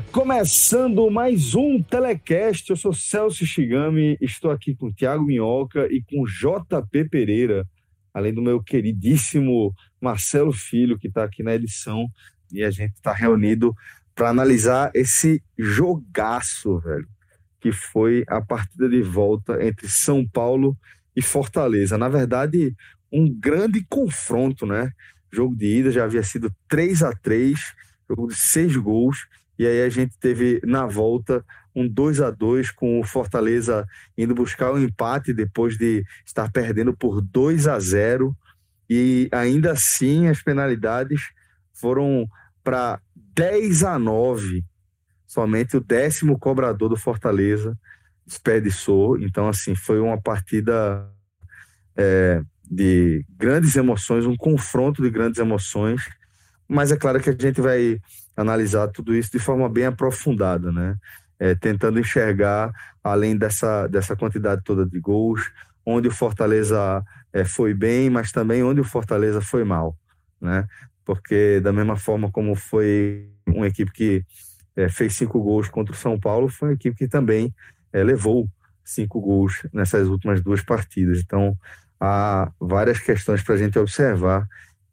Começando mais um Telecast. Eu sou Celso Shigami, estou aqui com o Thiago Minhoca e com JP Pereira, além do meu queridíssimo Marcelo Filho, que está aqui na edição. E a gente está reunido para analisar esse jogaço, velho, que foi a partida de volta entre São Paulo e Fortaleza. Na verdade, um grande confronto, né? Jogo de ida já havia sido 3 a 3 jogo de seis gols, e aí a gente teve na volta um 2 a 2 com o Fortaleza indo buscar o um empate depois de estar perdendo por 2 a 0 e ainda assim as penalidades foram para 10 a 9. Somente o décimo cobrador do Fortaleza desperdiçou. Então, assim, foi uma partida é, de grandes emoções, um confronto de grandes emoções mas é claro que a gente vai analisar tudo isso de forma bem aprofundada, né? É, tentando enxergar, além dessa, dessa quantidade toda de gols, onde o Fortaleza é, foi bem, mas também onde o Fortaleza foi mal, né? Porque da mesma forma como foi uma equipe que é, fez cinco gols contra o São Paulo, foi uma equipe que também é, levou cinco gols nessas últimas duas partidas. Então, há várias questões para a gente observar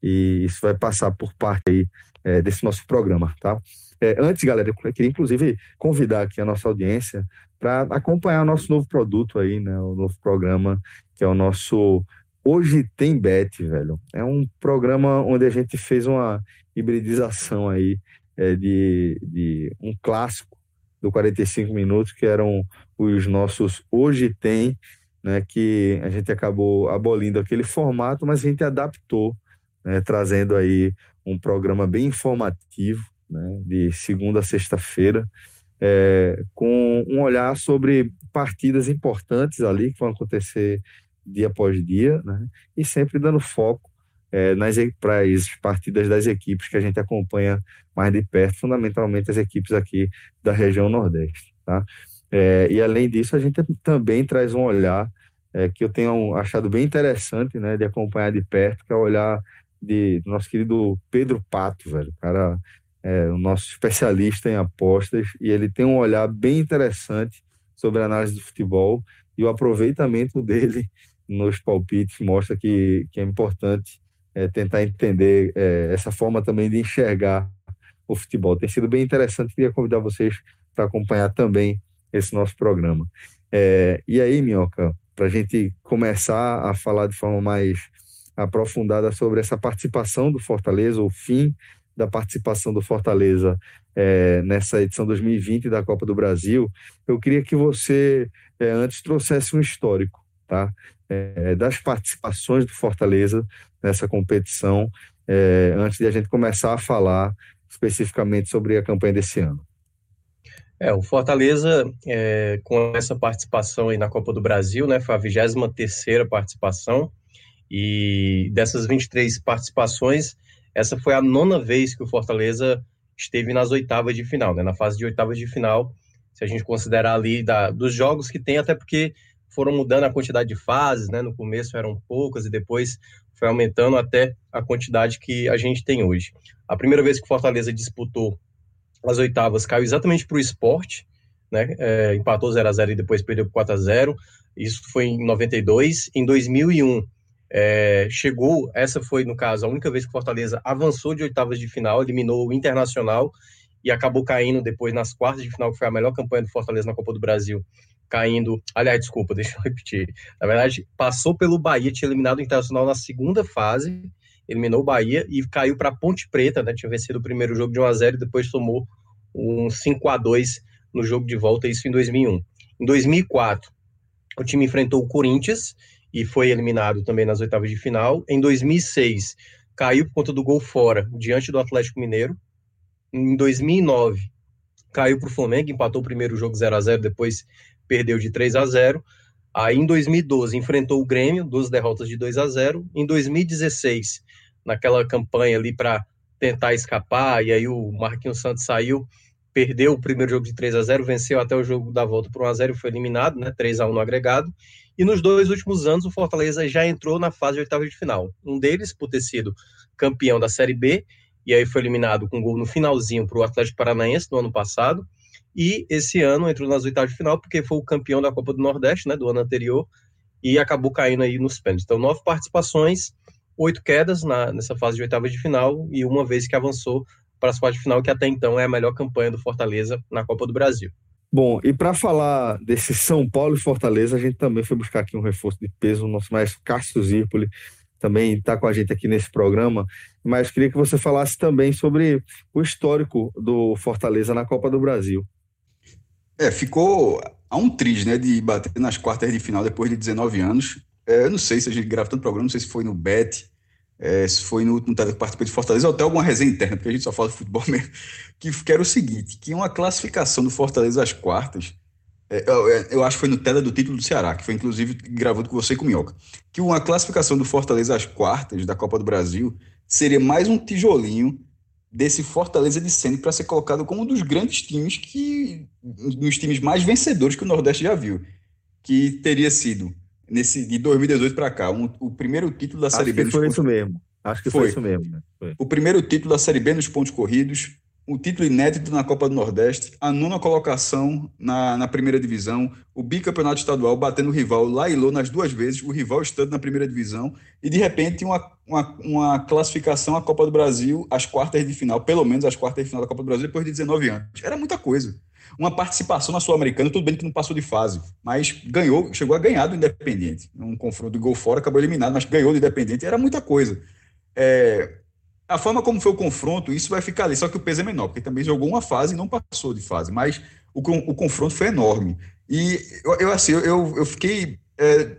e isso vai passar por parte aí, é, desse nosso programa, tá? É, antes, galera, eu queria inclusive convidar aqui a nossa audiência para acompanhar o nosso novo produto aí, né? O novo programa que é o nosso Hoje Tem Bet, velho. É um programa onde a gente fez uma hibridização aí é, de, de um clássico do 45 minutos, que eram os nossos Hoje Tem, né? Que a gente acabou abolindo aquele formato, mas a gente adaptou né, trazendo aí um programa bem informativo, né, de segunda a sexta-feira, é, com um olhar sobre partidas importantes ali que vão acontecer dia após dia, né, e sempre dando foco é, nas para as partidas das equipes que a gente acompanha mais de perto, fundamentalmente as equipes aqui da região Nordeste, tá? É, e além disso, a gente também traz um olhar é, que eu tenho achado bem interessante, né, de acompanhar de perto, que é o olhar de, do nosso querido Pedro Pato, velho. Cara é o nosso especialista em apostas e ele tem um olhar bem interessante sobre a análise de futebol e o aproveitamento dele nos palpites mostra que, que é importante é, tentar entender é, essa forma também de enxergar o futebol. Tem sido bem interessante, queria convidar vocês para acompanhar também esse nosso programa. É, e aí, Minhoca, para a gente começar a falar de forma mais aprofundada sobre essa participação do Fortaleza, o fim da participação do Fortaleza é, nessa edição 2020 da Copa do Brasil, eu queria que você é, antes trouxesse um histórico, tá? É, das participações do Fortaleza nessa competição, é, antes de a gente começar a falar especificamente sobre a campanha desse ano. É, o Fortaleza, é, com essa participação aí na Copa do Brasil, né, foi a 23 terceira participação, e dessas 23 participações, essa foi a nona vez que o Fortaleza esteve nas oitavas de final, né? na fase de oitavas de final, se a gente considerar ali da, dos jogos que tem, até porque foram mudando a quantidade de fases, né? No começo eram poucas e depois foi aumentando até a quantidade que a gente tem hoje. A primeira vez que o Fortaleza disputou as oitavas caiu exatamente para o esporte, né? É, empatou 0 a 0 e depois perdeu por 4 a 0 Isso foi em 92. Em 2001, é, chegou, essa foi, no caso, a única vez que o Fortaleza avançou de oitavas de final, eliminou o Internacional e acabou caindo depois nas quartas de final, que foi a melhor campanha do Fortaleza na Copa do Brasil. caindo. Aliás, desculpa, deixa eu repetir. Na verdade, passou pelo Bahia, tinha eliminado o Internacional na segunda fase, eliminou o Bahia e caiu para Ponte Preta, né? Tinha vencido o primeiro jogo de 1 a 0 e depois tomou um 5 a 2 no jogo de volta, isso em 2001. Em 2004, o time enfrentou o Corinthians e foi eliminado também nas oitavas de final. Em 2006, caiu por conta do gol fora, diante do Atlético Mineiro. Em 2009, caiu para o Flamengo, empatou o primeiro jogo 0 a 0 depois perdeu de 3 a 0 Aí em 2012 enfrentou o Grêmio, duas derrotas de 2 a 0 Em 2016, naquela campanha ali para tentar escapar, e aí o Marquinhos Santos saiu, perdeu o primeiro jogo de 3 a 0 venceu até o jogo da volta por 1 a 0 e foi eliminado, né? 3 a 1 no agregado. E nos dois últimos anos, o Fortaleza já entrou na fase de oitava de final. Um deles por ter sido campeão da Série B, e aí foi eliminado com gol no finalzinho para o Atlético Paranaense no ano passado. E esse ano entrou nas oitavas de final porque foi o campeão da Copa do Nordeste, né, do ano anterior, e acabou caindo aí nos pênaltis. Então, nove participações, oito quedas na, nessa fase de oitavas de final e uma vez que avançou para as quartas de final, que até então é a melhor campanha do Fortaleza na Copa do Brasil. Bom, e para falar desse São Paulo e Fortaleza, a gente também foi buscar aqui um reforço de peso, o nosso mais Cássio Zirpoli também está com a gente aqui nesse programa, mas queria que você falasse também sobre o histórico do Fortaleza na Copa do Brasil. É, ficou a um triz, né, de bater nas quartas de final depois de 19 anos. É, eu não sei se a gente grava tanto programa, não sei se foi no BET, é, se foi no, no participante de Fortaleza, ou até alguma resenha interna, porque a gente só fala de futebol mesmo, que, que era o seguinte, que uma classificação do Fortaleza às quartas, é, eu, é, eu, acho que foi no tela do título do Ceará, que foi inclusive gravado com você e com o Minhoca, que uma classificação do Fortaleza às quartas da Copa do Brasil seria mais um tijolinho desse Fortaleza de Sene para ser colocado como um dos grandes times que um dos times mais vencedores que o Nordeste já viu, que teria sido nesse de 2018 para cá, um, o primeiro título da Acho Série B. Acho que foi isso mesmo. Acho que foi, foi isso mesmo. Né? Foi. O primeiro título da Série B nos pontos corridos, um título inédito na Copa do Nordeste, a nona colocação na, na primeira divisão, o bicampeonato estadual batendo o rival lá e Lô nas duas vezes, o rival estando na primeira divisão, e de repente uma, uma, uma, classificação à Copa do Brasil, às quartas de final, pelo menos às quartas de final da Copa do Brasil, depois de 19 anos. Era muita coisa uma participação na Sul-Americana, tudo bem que não passou de fase, mas ganhou, chegou a ganhar do Independente. Um confronto de gol fora, acabou eliminado, mas ganhou do Independente, era muita coisa. É, a forma como foi o confronto, isso vai ficar ali, só que o peso é menor, porque também jogou uma fase e não passou de fase, mas o, o confronto foi enorme. E eu, eu assim, eu, eu fiquei é,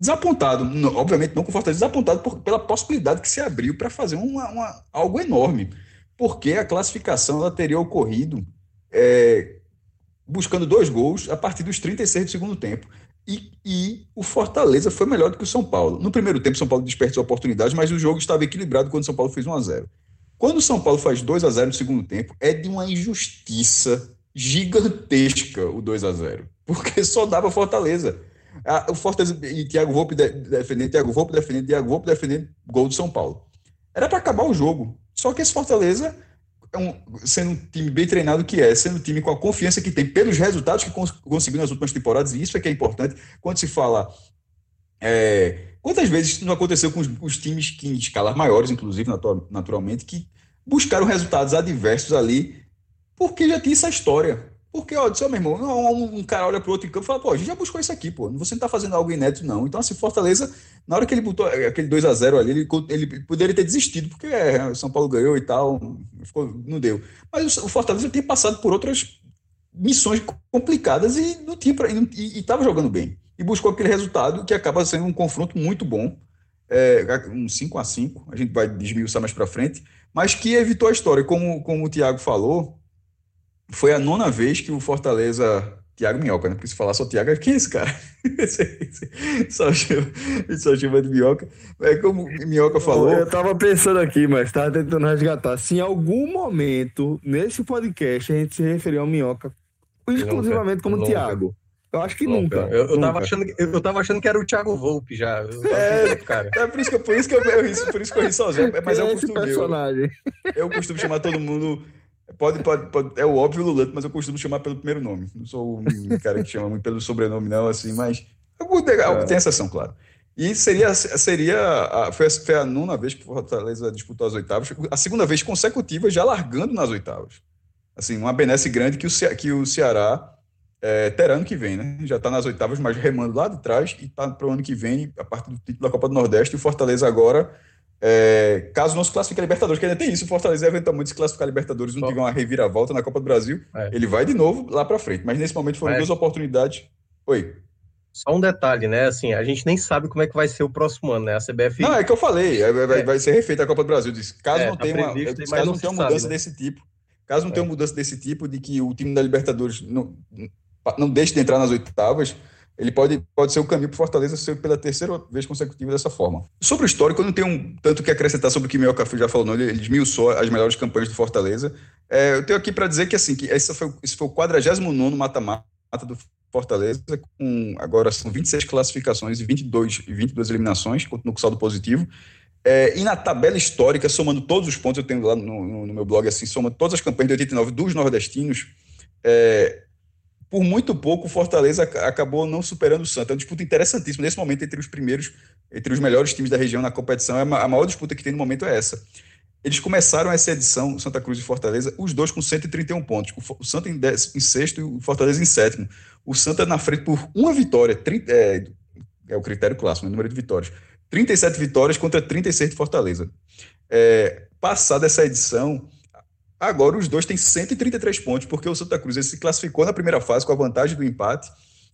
desapontado, não, obviamente não com Fortaleza, desapontado por, pela possibilidade que se abriu para fazer uma, uma, algo enorme, porque a classificação ela teria ocorrido é, buscando dois gols a partir dos 36 do segundo tempo. E, e, o Fortaleza foi melhor do que o São Paulo. No primeiro tempo, o São Paulo desperdiçou oportunidades, mas o jogo estava equilibrado quando o São Paulo fez 1 a 0 Quando o São Paulo faz 2 a 0 no segundo tempo, é de uma injustiça gigantesca o 2 a 0 porque só dava Fortaleza. o Fortaleza e Thiago Volpe defendendo, Thiago Volpe defendendo, Thiago Volpe defendendo gol do São Paulo. Era para acabar o jogo. Só que esse Fortaleza é um, sendo um time bem treinado que é, sendo um time com a confiança que tem pelos resultados que cons conseguiu nas últimas temporadas, e isso é que é importante quando se fala. É, quantas vezes não aconteceu com os, os, times que em escalas maiores, inclusive, naturalmente, que buscaram resultados adversos ali, porque já tinha essa história. Porque, ó, disse, meu irmão, um, um cara olha para o outro em campo e fala, pô, a gente já buscou isso aqui, pô, você não está fazendo algo inédito, não. Então, assim, Fortaleza, na hora que ele botou aquele 2 a 0 ali, ele, ele poderia ter desistido, porque é, São Paulo ganhou e tal, ficou, não deu. Mas o Fortaleza tinha passado por outras missões complicadas e não tinha pra, e estava jogando bem. E buscou aquele resultado que acaba sendo um confronto muito bom, é, um 5 a 5 a gente vai desmiuçar mais para frente, mas que evitou a história. Como, como o Thiago falou, foi a nona vez que o Fortaleza. Tiago Minhoca, né? Porque se falar só Tiago, é esse cara? só, chama, só chama de Minhoca. É como Minhoca falou. Eu tava pensando aqui, mas tava tentando resgatar. Se em algum momento, nesse podcast, a gente se referiu ao Minhoca exclusivamente como nunca. Tiago. Eu acho que nunca. nunca. Eu, eu, Tava achando, eu tava achando que era o Thiago Volpe já. É, cara. é por isso que, por isso que eu, eu, por isso que eu ri sozinho. Mas é, o costume personagem. Eu, eu costumo chamar todo mundo Pode, pode, pode, é o óbvio Lulante, mas eu costumo chamar pelo primeiro nome. Não sou um cara que chama muito pelo sobrenome, não, assim, mas é. tem exceção, claro. E seria, seria a, foi, a, foi a nona vez que o Fortaleza disputou as oitavas, a segunda vez consecutiva já largando nas oitavas. Assim, uma benesse grande que o, que o Ceará é, terá ano que vem, né? Já está nas oitavas, mas remando lá de trás e está para o ano que vem, a partir do título da Copa do Nordeste. E o Fortaleza agora, é, caso não se classifique a Libertadores, que ainda tem isso, o Fortaleza eventualmente se classificar a Libertadores, não tiver uma reviravolta na Copa do Brasil, é. ele vai de novo lá para frente. Mas nesse momento foram duas oportunidades. Oi. Só um detalhe, né? Assim, a gente nem sabe como é que vai ser o próximo ano, né? A CBF. Não, é que eu falei, é, vai, vai ser refeita a Copa do Brasil. Disse, caso é, não tá tenha uma, caso não tenha uma mudança sabe, né? desse tipo, caso não tenha uma mudança desse tipo, de que o time da Libertadores não, não deixe de entrar nas oitavas, ele pode, pode ser o caminho para Fortaleza ser pela terceira vez consecutiva dessa forma. Sobre o histórico, eu não tenho um, tanto que acrescentar sobre o que o Café já falou, não. Ele, ele esmiuçou as melhores campanhas do Fortaleza. É, eu tenho aqui para dizer que assim que esse foi, esse foi o 49 mata-mata do Fortaleza, com agora são 26 classificações e 22, 22 eliminações, continua com saldo positivo. É, e na tabela histórica, somando todos os pontos, eu tenho lá no, no meu blog, assim, somando todas as campanhas de 89 dos nordestinos, é, por muito pouco o Fortaleza acabou não superando o Santa. É uma disputa interessantíssima nesse momento entre os primeiros, entre os melhores times da região na competição. É a maior disputa que tem no momento é essa. Eles começaram essa edição, Santa Cruz e Fortaleza, os dois com 131 pontos. O Santa em, décimo, em sexto e o Fortaleza em sétimo. O Santa na frente por uma vitória. 30, é, é, o critério clássico, o né, número de vitórias. 37 vitórias contra 36 de Fortaleza. É, passada essa edição, agora os dois têm 133 pontos, porque o Santa Cruz se classificou na primeira fase com a vantagem do empate,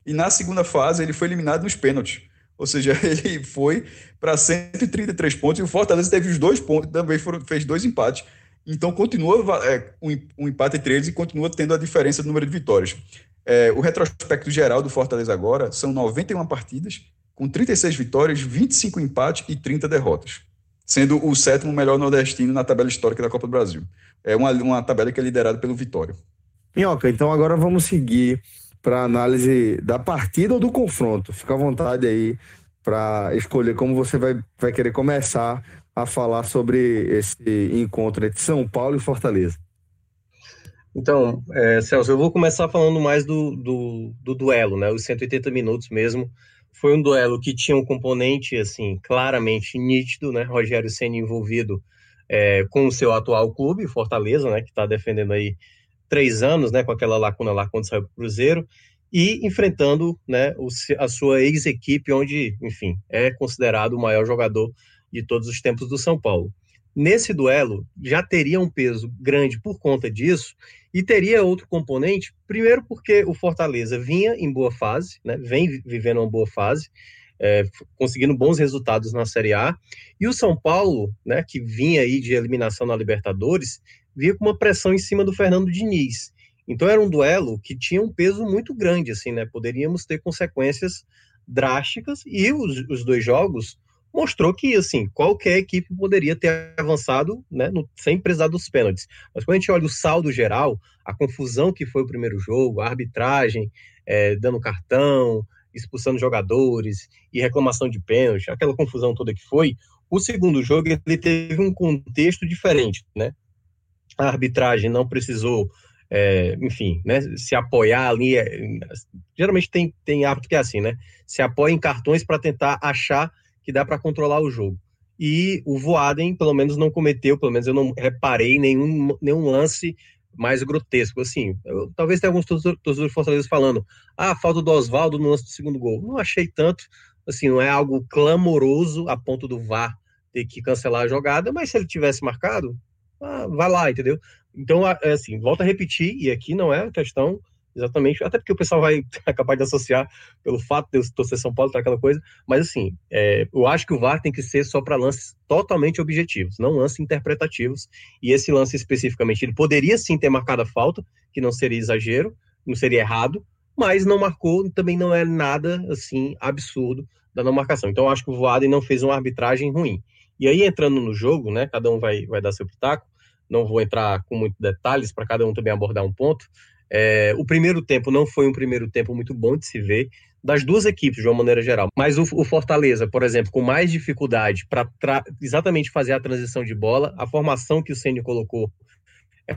e na segunda fase ele foi eliminado nos pênaltis. Ou seja, ele foi para 133 pontos e o Fortaleza teve os dois pontos, também foram, fez dois empates. Então continua é, um, empate entre eles e continua tendo a diferença do número de vitórias. É, o retrospecto geral do Fortaleza agora são 91 partidas, com 36 vitórias, 25 empates e 30 derrotas, sendo o sétimo melhor nordestino na tabela histórica da Copa do Brasil. É uma, uma tabela que é liderada pelo Vitória. Minhoca, então agora vamos seguir para análise da partida ou do confronto. Fica à vontade aí para escolher como você vai, vai querer começar a falar sobre esse encontro entre São Paulo e Fortaleza. Então, é, Celso, eu vou começar falando mais do, do, do, duelo, né? Os 180 minutos mesmo. Foi um duelo que tinha um componente, assim, claramente nítido, né? Rogério sendo envolvido é, com o seu atual clube, Fortaleza, né? Que está defendendo aí três anos, né, com aquela lacuna lá quando saiu para o Cruzeiro, e enfrentando né, o, a sua ex-equipe, onde, enfim, é considerado o maior jogador de todos os tempos do São Paulo. Nesse duelo, já teria um peso grande por conta disso, e teria outro componente, primeiro porque o Fortaleza vinha em boa fase, né, vem vivendo uma boa fase, é, conseguindo bons resultados na Série A, e o São Paulo, né, que vinha aí de eliminação na Libertadores, via com uma pressão em cima do Fernando Diniz. Então era um duelo que tinha um peso muito grande, assim, né? Poderíamos ter consequências drásticas e os, os dois jogos mostrou que, assim, qualquer equipe poderia ter avançado, né, no, sem precisar dos pênaltis. Mas quando a gente olha o saldo geral, a confusão que foi o primeiro jogo, a arbitragem é, dando cartão, expulsando jogadores e reclamação de pênalti, aquela confusão toda que foi, o segundo jogo ele teve um contexto diferente, né? a arbitragem não precisou, é, enfim, né, se apoiar ali. É, geralmente tem, tem árbitro que é assim, né? Se apoia em cartões para tentar achar que dá para controlar o jogo. E o Voaden, pelo menos, não cometeu, pelo menos eu não reparei nenhum, nenhum lance mais grotesco. Assim, eu, talvez tenha alguns torcedores Fortaleza falando, ah, falta do Oswaldo no lance do segundo gol. Não achei tanto, assim, não é algo clamoroso a ponto do VAR ter que cancelar a jogada, mas se ele tivesse marcado, ah, vai lá, entendeu? Então, é assim, volta a repetir, e aqui não é questão exatamente, até porque o pessoal vai acabar de associar pelo fato de eu torcer São Paulo para aquela coisa, mas assim, é, eu acho que o VAR tem que ser só para lances totalmente objetivos, não lances interpretativos, e esse lance especificamente, ele poderia sim ter marcado a falta, que não seria exagero, não seria errado, mas não marcou, também não é nada assim absurdo da não marcação. Então eu acho que o Voaden não fez uma arbitragem ruim. E aí entrando no jogo, né, cada um vai, vai dar seu pitaco, não vou entrar com muitos detalhes para cada um também abordar um ponto. É, o primeiro tempo não foi um primeiro tempo muito bom de se ver das duas equipes de uma maneira geral. Mas o, o Fortaleza, por exemplo, com mais dificuldade para exatamente fazer a transição de bola, a formação que o Ceni colocou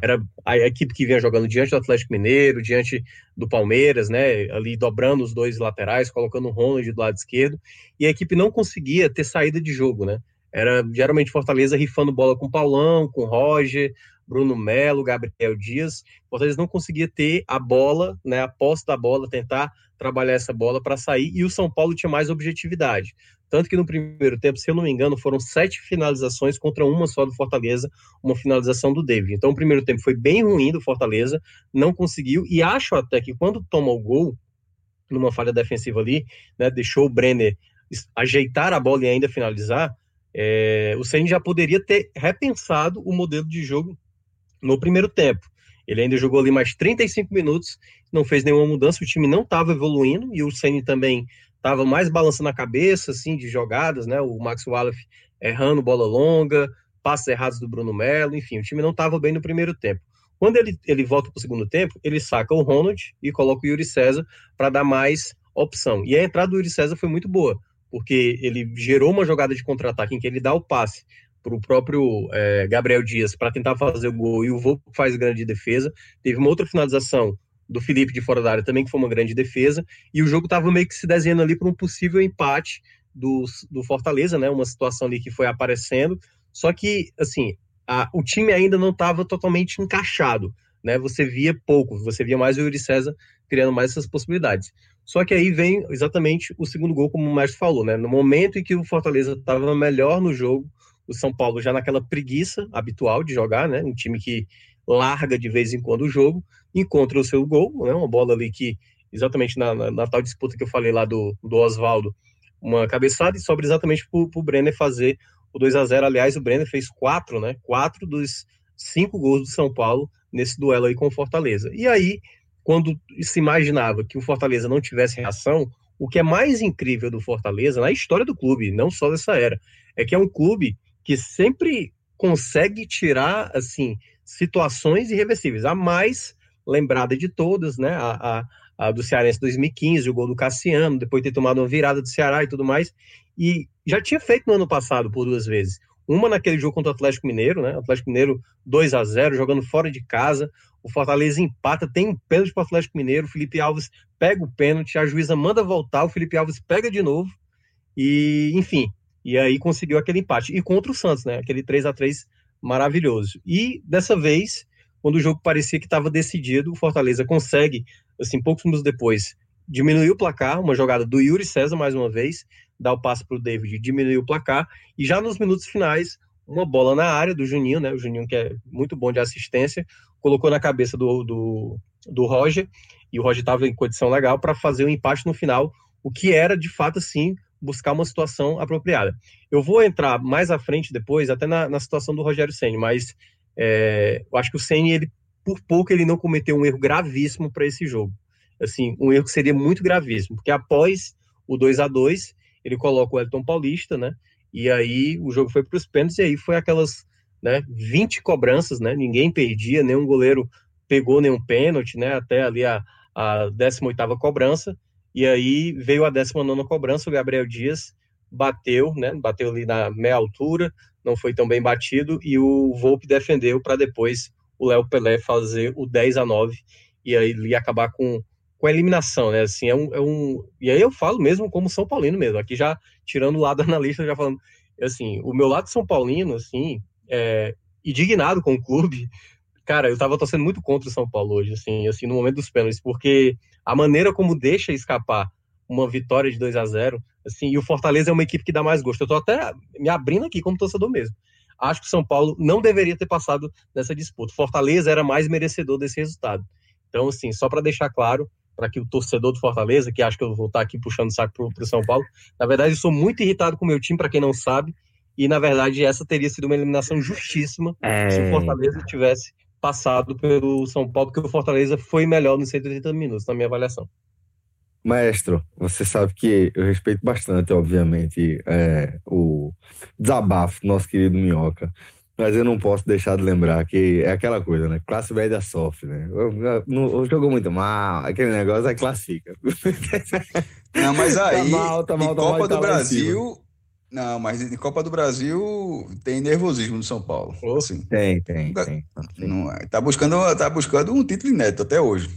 era a equipe que vinha jogando diante do Atlético Mineiro, diante do Palmeiras, né, ali dobrando os dois laterais, colocando o Ronald do lado esquerdo, e a equipe não conseguia ter saída de jogo, né? Era geralmente Fortaleza rifando bola com Paulão, com Roger, Bruno Melo, Gabriel Dias. O Fortaleza não conseguia ter a bola, né, a posse da bola, tentar trabalhar essa bola para sair, e o São Paulo tinha mais objetividade. Tanto que no primeiro tempo, se eu não me engano, foram sete finalizações contra uma só do Fortaleza, uma finalização do David. Então o primeiro tempo foi bem ruim do Fortaleza, não conseguiu, e acho até que quando toma o gol, numa falha defensiva ali, né, deixou o Brenner ajeitar a bola e ainda finalizar, é, o Ceni já poderia ter repensado o modelo de jogo no primeiro tempo. Ele ainda jogou ali mais 35 minutos, não fez nenhuma mudança, o time não estava evoluindo e o Ceni também estava mais balançando a cabeça assim de jogadas, né? O Max Wallace errando bola longa, passos errados do Bruno Melo, enfim, o time não estava bem no primeiro tempo. Quando ele, ele volta para o segundo tempo, ele saca o Ronald e coloca o Yuri César para dar mais opção. E a entrada do Yuri César foi muito boa, porque ele gerou uma jogada de contra-ataque em que ele dá o passe para o próprio é, Gabriel Dias para tentar fazer o gol e o Volpe faz grande defesa. Teve uma outra finalização do Felipe de fora da área também, que foi uma grande defesa, e o jogo estava meio que se desenhando ali para um possível empate do, do Fortaleza, né? Uma situação ali que foi aparecendo. Só que, assim, a, o time ainda não estava totalmente encaixado, né? Você via pouco, você via mais o Yuri César criando mais essas possibilidades. Só que aí vem exatamente o segundo gol, como o mestre falou, né? No momento em que o Fortaleza estava melhor no jogo, o São Paulo já naquela preguiça habitual de jogar, né? Um time que larga de vez em quando o jogo, encontra o seu gol, né? Uma bola ali que, exatamente na, na, na tal disputa que eu falei lá do, do Oswaldo, uma cabeçada e sobra exatamente para o Brenner fazer o 2 a 0 Aliás, o Brenner fez quatro, né? Quatro dos cinco gols do São Paulo nesse duelo aí com o Fortaleza. E aí, quando se imaginava que o Fortaleza não tivesse reação, o que é mais incrível do Fortaleza, na história do clube, não só dessa era, é que é um clube que sempre consegue tirar, assim, situações irreversíveis. A mais lembrada de todas, né? A, a, a, do Cearense 2015, o gol do Cassiano, depois de ter tomado uma virada do Ceará e tudo mais. E já tinha feito no ano passado por duas vezes. Uma naquele jogo contra o Atlético Mineiro, né? Atlético Mineiro 2 a 0 jogando fora de casa. O Fortaleza empata, tem um pênalti para o Atlético Mineiro. O Felipe Alves pega o pênalti, a juíza manda voltar, o Felipe Alves pega de novo. E, enfim, e aí conseguiu aquele empate. E contra o Santos, né? Aquele 3 a 3 maravilhoso. E dessa vez, quando o jogo parecia que estava decidido, o Fortaleza consegue, assim, poucos minutos depois, diminuir o placar, uma jogada do Yuri César mais uma vez, dá o passe para o David, diminuir o placar, e já nos minutos finais, uma bola na área do Juninho, né? O Juninho que é muito bom de assistência, colocou na cabeça do, do, do Roger, e o Roger estava em condição legal para fazer o um empate no final, o que era de fato assim buscar uma situação apropriada. Eu vou entrar mais à frente depois, até na, na situação do Rogério Senni, mas é, eu acho que o Senni, ele, por pouco, ele não cometeu um erro gravíssimo para esse jogo. Assim, um erro que seria muito gravíssimo, porque após o 2 a 2 ele coloca o Elton Paulista, né? E aí o jogo foi para os pênaltis, e aí foi aquelas né, 20 cobranças, né? Ninguém perdia, nenhum goleiro pegou nenhum pênalti, né? Até ali a, a 18 cobrança. E aí veio a 19 cobrança, o Gabriel Dias bateu, né? Bateu ali na meia altura, não foi tão bem batido, e o Volpe defendeu para depois o Léo Pelé fazer o 10 a 9 e aí ele acabar com, com a eliminação, né? Assim, é um, é um. E aí eu falo mesmo como São Paulino mesmo, aqui já tirando o lado analista, já falando, assim, o meu lado São Paulino, assim, é, indignado com o clube, cara, eu tava torcendo muito contra o São Paulo hoje, assim, assim, no momento dos pênaltis, porque a maneira como deixa escapar uma vitória de 2 a 0 assim, e o Fortaleza é uma equipe que dá mais gosto. Eu tô até me abrindo aqui como torcedor mesmo. Acho que o São Paulo não deveria ter passado nessa disputa. Fortaleza era mais merecedor desse resultado. Então, assim, só para deixar claro, para que o torcedor do Fortaleza, que acho que eu vou estar aqui puxando o saco para o São Paulo, na verdade, eu sou muito irritado com o meu time, para quem não sabe, e na verdade essa teria sido uma eliminação justíssima é... se o Fortaleza tivesse passado pelo São Paulo, porque o Fortaleza foi melhor nos 180 minutos, na minha avaliação. Maestro, você sabe que eu respeito bastante, obviamente, é, o desabafo do nosso querido Minhoca, mas eu não posso deixar de lembrar que é aquela coisa, né? Classe média sofre, né? Não jogou muito mal, aquele negócio aí classifica. Não, mas tá aí, tá mal, tá mal, tá Copa mal, do tá Brasil, não, mas em Copa do Brasil tem nervosismo no São Paulo. Assim. Tem, tem, tem. Não, é, tá, buscando, tá buscando um título inédito até hoje.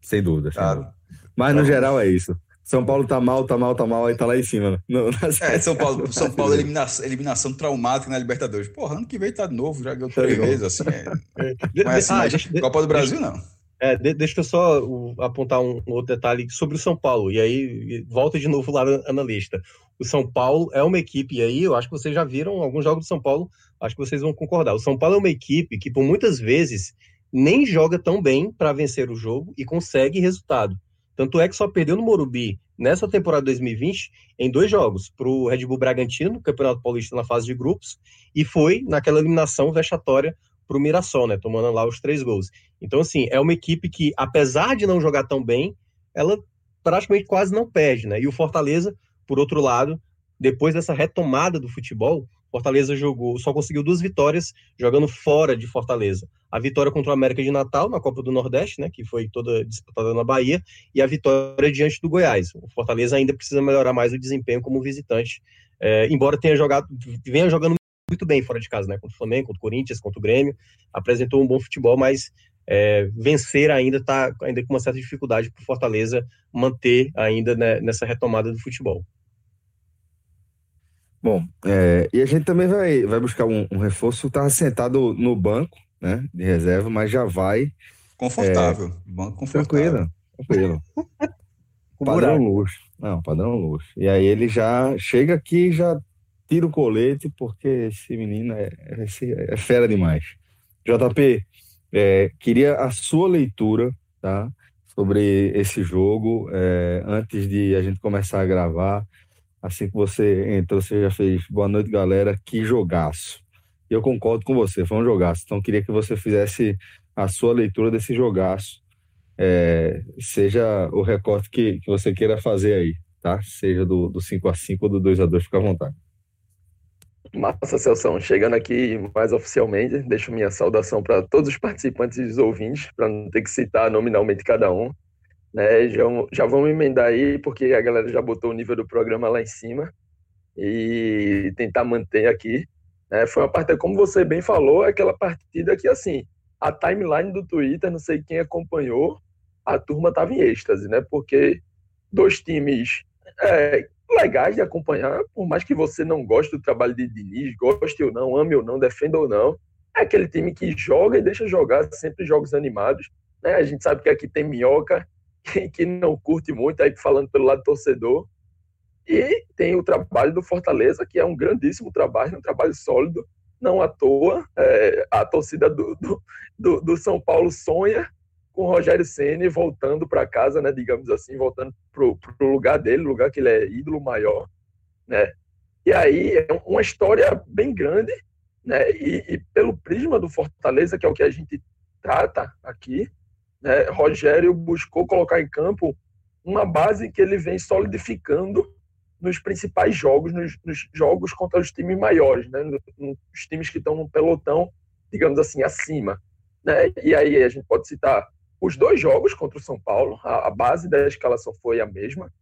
Sem dúvida, sem tá. dúvida. Mas no tá. geral é isso. São Paulo tá mal, tá mal, tá mal, aí tá lá em cima. Né? No, é, São Paulo, São Paulo eliminação, eliminação traumática na Libertadores. Porra, ano que vem tá de novo, já ganhou três vezes, assim. É. Não é assim, ah, deixa, Copa do Brasil, não. É, deixa eu só apontar um, um, outro detalhe sobre o São Paulo, e aí volta de novo lá analista. O São Paulo é uma equipe, e aí eu acho que vocês já viram alguns jogos do São Paulo, acho que vocês vão concordar. O São Paulo é uma equipe que, por muitas vezes, nem joga tão bem para vencer o jogo e consegue resultado. Tanto é que só perdeu no Morumbi nessa temporada 2020 em dois jogos, para o Red Bull Bragantino, Campeonato Paulista na fase de grupos, e foi naquela eliminação vexatória para o Mirassol, né, tomando lá os três gols. Então, assim, é uma equipe que, apesar de não jogar tão bem, ela praticamente quase não perde, né? E o Fortaleza, por outro lado, depois dessa retomada do futebol, Fortaleza jogou, só conseguiu duas vitórias jogando fora de Fortaleza. A vitória contra o América de Natal na Copa do Nordeste, né, que foi toda disputada na Bahia, e a vitória diante do Goiás. O Fortaleza ainda precisa melhorar mais o desempenho como visitante, é, embora tenha jogado, venha jogando muito bem fora de casa, né? Contra o Flamengo, contra o Corinthians, contra o Grêmio. Apresentou um bom futebol, mas é, vencer ainda está ainda com uma certa dificuldade para o Fortaleza manter ainda né, nessa retomada do futebol. Bom, é, e a gente também vai, vai buscar um, um reforço. Estava sentado no banco, né, de reserva, mas já vai. Confortável. É, banco confortável. Tranquilo, tranquilo. padrão luxo. Não, padrão luxo. E aí ele já chega aqui já tira o colete, porque esse menino é, é, é fera demais. JP, é, queria a sua leitura, tá? Sobre esse jogo, é, antes de a gente começar a gravar. Assim que você entrou, você já fez boa noite, galera. Que jogaço. E eu concordo com você, foi um jogaço. Então, queria que você fizesse a sua leitura desse jogaço. É, seja o recorte que, que você queira fazer aí, tá? Seja do, do 5 a 5 ou do 2 a 2 fica à vontade. Massa, Celção. Chegando aqui mais oficialmente, deixo minha saudação para todos os participantes e os ouvintes, para não ter que citar nominalmente cada um. Né? Já, já vamos emendar aí, porque a galera já botou o nível do programa lá em cima e tentar manter aqui. Né? Foi uma partida, como você bem falou, aquela partida que, assim, a timeline do Twitter, não sei quem acompanhou, a turma estava em êxtase, né? Porque dois times é, legais de acompanhar, por mais que você não goste do trabalho de Diniz, goste ou não, ame ou não, defenda ou não. É aquele time que joga e deixa jogar sempre jogos animados. Né? A gente sabe que aqui tem minhoca, que não curte muito, aí falando pelo lado torcedor. E tem o trabalho do Fortaleza, que é um grandíssimo trabalho, um trabalho sólido, não à toa. É, a torcida do, do, do São Paulo sonha com o Rogério Ceni voltando para casa, né, digamos assim, voltando pro, pro lugar dele, lugar que ele é ídolo maior, né? E aí é uma história bem grande, né? E, e, pelo prisma do Fortaleza, que é o que a gente trata aqui, né? Rogério buscou colocar em campo uma base que ele vem solidificando nos principais jogos, nos, nos jogos contra os times maiores, né? Nos times que estão no pelotão, digamos assim, acima. Né? E aí a gente pode citar os dois jogos contra o São Paulo, a, a base da escalação foi a mesma.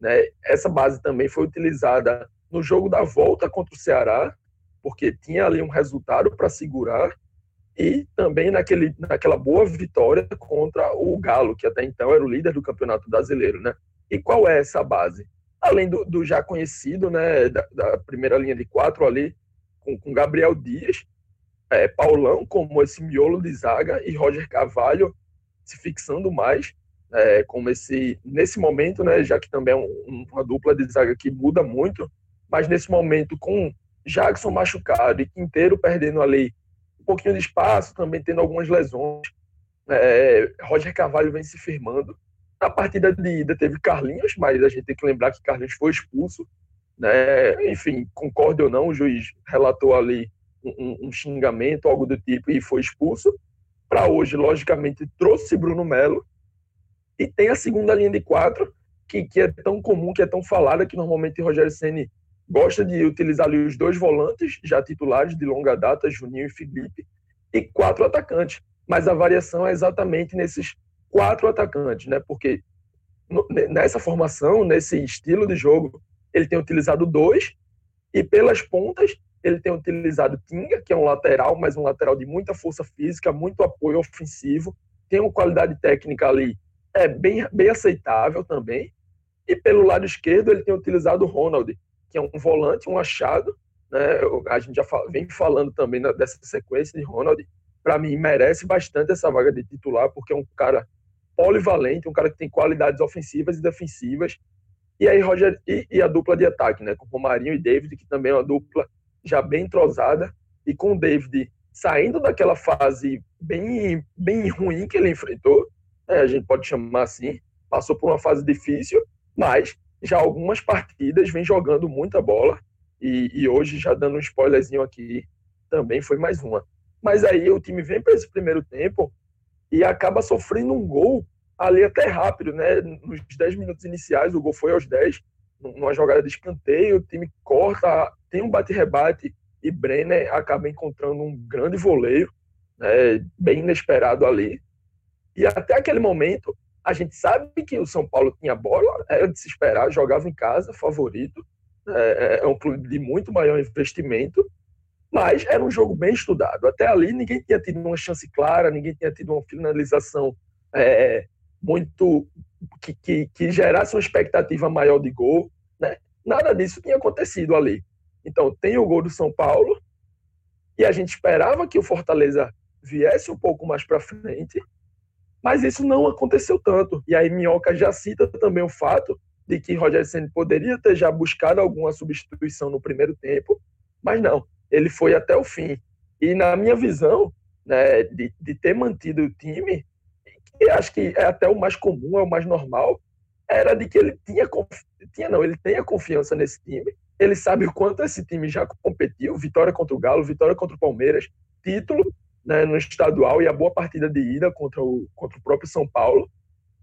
Né? Essa base também foi utilizada no jogo da volta contra o Ceará, porque tinha ali um resultado para segurar, e também naquele, naquela boa vitória contra o Galo, que até então era o líder do Campeonato Brasileiro. Né? E qual é essa base? Além do, do já conhecido, né, da, da, primeira linha de quatro ali, com, com Gabriel Dias, é, Paulão como esse miolo de zaga e Roger Carvalho se fixando mais é, como esse nesse momento, né, já que também é um, uma dupla de zaga que muda muito, mas nesse momento com Jackson machucado e Quinteiro perdendo ali um pouquinho de espaço, também tendo algumas lesões, é, Roger Carvalho vem se firmando. Na partida de ida teve Carlinhos, mas a gente tem que lembrar que Carlinhos foi expulso, né? Enfim, concorde ou não, o juiz relatou ali um, um xingamento, algo do tipo, e foi expulso para hoje, logicamente, trouxe Bruno Melo. E tem a segunda linha de quatro, que, que é tão comum, que é tão falada, que normalmente Rogério Ceni gosta de utilizar ali os dois volantes, já titulares de longa data, Juninho e Felipe, e quatro atacantes. Mas a variação é exatamente nesses quatro atacantes, né? Porque nessa formação, nesse estilo de jogo, ele tem utilizado dois, e pelas pontas ele tem utilizado Tinga, que é um lateral, mas um lateral de muita força física, muito apoio ofensivo, tem uma qualidade técnica ali é bem, bem aceitável também. E pelo lado esquerdo, ele tem utilizado Ronald, que é um volante, um achado. Né? A gente já vem falando também dessa sequência de Ronald. Para mim, merece bastante essa vaga de titular, porque é um cara polivalente, um cara que tem qualidades ofensivas e defensivas. E aí, Roger, e, e a dupla de ataque, né? Com Romarinho e David, que também é uma dupla já bem entrosada. E com o David saindo daquela fase bem, bem ruim que ele enfrentou, né? a gente pode chamar assim, passou por uma fase difícil, mas já algumas partidas vem jogando muita bola e, e hoje já dando um spoilerzinho aqui também foi mais uma. Mas aí o time vem para esse primeiro tempo e acaba sofrendo um gol ali até rápido, né? Nos 10 minutos iniciais, o gol foi aos 10, numa jogada de escanteio, o time corta, tem um bate-rebate e Brenner acaba encontrando um grande voleio, né? bem inesperado ali. E até aquele momento, a gente sabe que o São Paulo tinha bola, era de se esperar, jogava em casa, favorito. É, é um clube de muito maior investimento, mas era um jogo bem estudado. Até ali, ninguém tinha tido uma chance clara, ninguém tinha tido uma finalização é, muito. Que, que, que, gerasse uma expectativa maior de gol. Né? Nada disso tinha acontecido ali. Então, tem o gol do São Paulo, e a gente esperava que o Fortaleza viesse um pouco mais para frente, mas isso não aconteceu tanto. E aí Minhoca já cita também o fato de que Roger Senna poderia ter já buscado alguma substituição no primeiro tempo, mas não, ele foi até o fim. E na minha visão, né, de, de ter mantido o time, que acho que é até o mais comum, é o mais normal, era de que ele tinha, tinha não, ele tem a confiança nesse time, ele sabe o quanto esse time já competiu, vitória contra o Galo, vitória contra o Palmeiras, título, né, no estadual e a boa partida de ida contra o, contra o próprio São Paulo.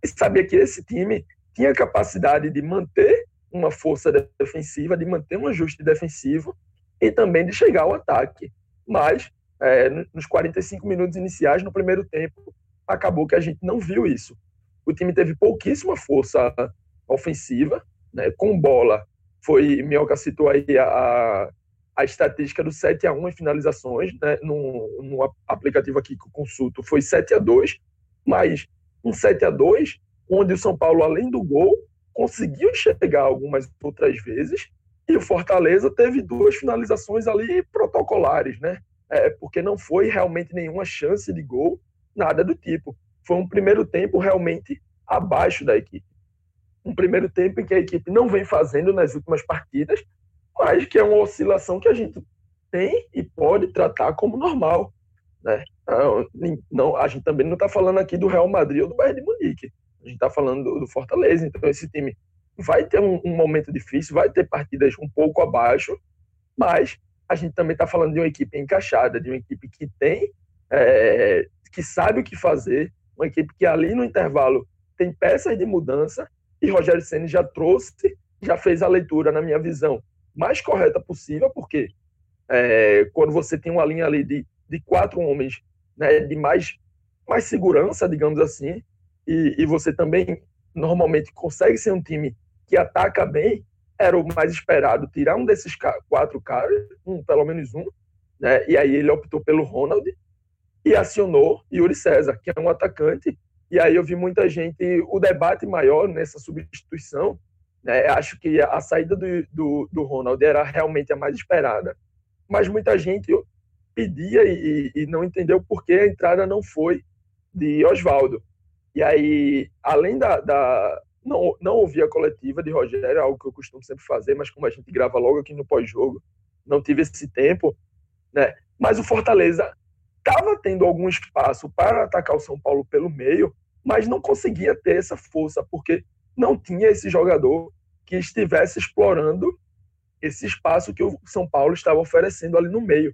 E sabia que esse time tinha capacidade de manter uma força defensiva, de manter um ajuste defensivo e também de chegar ao ataque. Mas, é, nos 45 minutos iniciais, no primeiro tempo, acabou que a gente não viu isso. O time teve pouquíssima força ofensiva, né, com bola. Foi, Mioca citou aí a, a estatística do 7 a 1 em finalizações, né, no, no aplicativo aqui que eu consulto, foi 7 a 2 mas um 7 a 2 onde o São Paulo, além do gol, conseguiu chegar algumas outras vezes, e o Fortaleza teve duas finalizações ali protocolares, né? É, porque não foi realmente nenhuma chance de gol, nada do tipo. Foi um primeiro tempo realmente abaixo da equipe. Um primeiro tempo em que a equipe não vem fazendo nas últimas partidas, mas que é uma oscilação que a gente tem e pode tratar como normal. Né? Não, a gente também não está falando aqui do Real Madrid ou do Bayern de Munique. A gente está falando do, Fortaleza. Então, esse time vai ter um, um, momento difícil, vai ter partidas um pouco abaixo, mas a gente também está falando de uma equipe encaixada, de uma equipe que tem, é, que sabe o que fazer, uma equipe que ali no intervalo tem peças de mudança e Rogério Ceni já trouxe, já fez a leitura, na minha visão, mais correta possível, porque é, quando você tem uma linha ali de, de quatro homens né, de mais, mais segurança, digamos assim, e, e você também normalmente consegue ser um time que ataca bem, era o mais esperado tirar um desses quatro caras, um, pelo menos um, né? E aí ele optou pelo Ronald e acionou Yuri César, que é um atacante. E aí eu vi muita gente, o debate maior nessa substituição né? Acho que a saída do, do, do, Ronald era realmente a mais esperada. Mas muita gente pedia e, e não entendeu por que a entrada não foi de Oswaldo. E aí, além da, da não, não ouvir a coletiva de Rogério, algo que eu costumo sempre fazer, mas como a gente grava logo aqui no pós-jogo, não tive esse tempo, né? Mas o Fortaleza estava tendo algum espaço para atacar o São Paulo pelo meio, mas não conseguia ter essa força, porque não tinha esse jogador que estivesse explorando esse espaço que o São Paulo estava oferecendo ali no meio.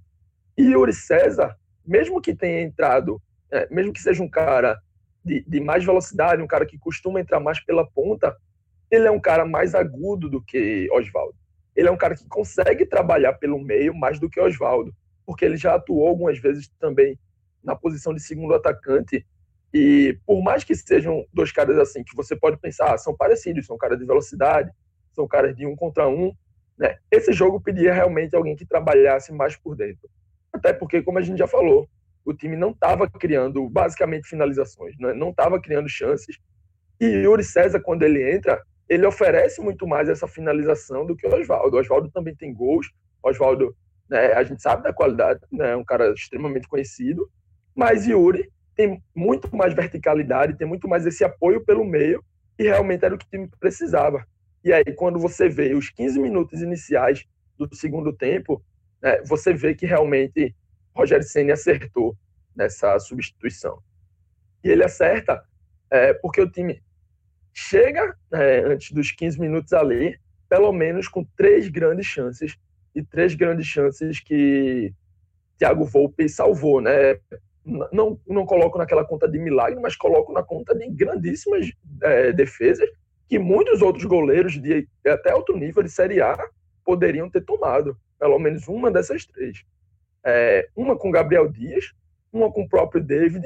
E Yuri César, mesmo que tenha entrado, é, mesmo que seja um cara de, de, mais velocidade, um cara que costuma entrar mais pela ponta, ele é um cara mais agudo do que Oswaldo. Ele é um cara que consegue trabalhar pelo meio mais do que Oswaldo, porque ele já atuou algumas vezes também na posição de segundo atacante e por mais que sejam dois caras assim, que você pode pensar, ah, são parecidos, são caras de velocidade, são caras de um contra um, né? Esse jogo pedia realmente alguém que trabalhasse mais por dentro. Até porque, como a gente já falou, o time não estava criando basicamente finalizações, né? não estava criando chances. E Yuri César, quando ele entra, ele oferece muito mais essa finalização do que o Oswaldo. O Oswaldo também tem gols. Oswaldo, né, a gente sabe da qualidade, né, é um cara extremamente conhecido. Mas Yuri tem muito mais verticalidade, tem muito mais esse apoio pelo meio, e realmente era o que o time precisava. E aí, quando você vê os 15 minutos iniciais do segundo tempo, né, você vê que realmente Rogério Senna acertou nessa substituição. E ele acerta é, porque o time chega é, antes dos 15 minutos ali, pelo menos com três grandes chances, e três grandes chances que Thiago Volpe salvou, né? Não, não coloco naquela conta de milagre, mas coloco na conta de grandíssimas é, defesas que muitos outros goleiros de até alto nível de Série A poderiam ter tomado. Pelo menos uma dessas três. É, uma com Gabriel Dias, uma com o próprio David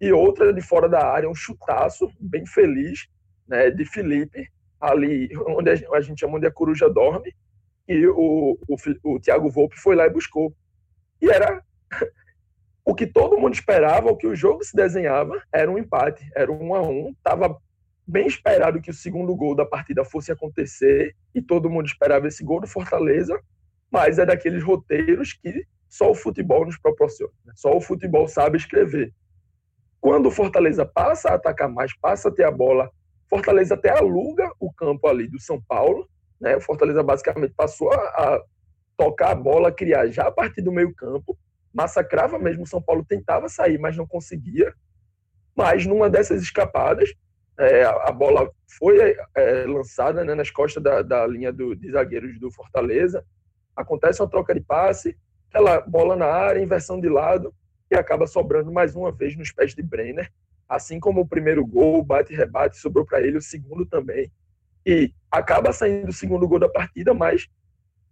e outra de fora da área, um chutaço bem feliz né, de Felipe, ali onde a gente chama de a coruja dorme, e o, o, o Thiago Volpe foi lá e buscou. E era o que todo mundo esperava, o que o jogo se desenhava, era um empate, era um a um. Estava bem esperado que o segundo gol da partida fosse acontecer, e todo mundo esperava esse gol do Fortaleza, mas é daqueles roteiros que só o futebol nos proporciona. Né? Só o futebol sabe escrever. Quando o Fortaleza passa a atacar mais, passa a ter a bola, Fortaleza até aluga o campo ali do São Paulo. Né? O Fortaleza basicamente passou a, a tocar a bola, criar já a partir do meio campo, massacrava mesmo. São Paulo tentava sair, mas não conseguia. Mas numa dessas escapadas, é, a bola foi é, lançada né, nas costas da, da linha do, de zagueiros do Fortaleza. Acontece uma troca de passe, aquela bola na área, inversão de lado, e acaba sobrando mais uma vez nos pés de Brenner. Assim como o primeiro gol, bate e rebate, sobrou para ele o segundo também. E acaba saindo o segundo gol da partida, mas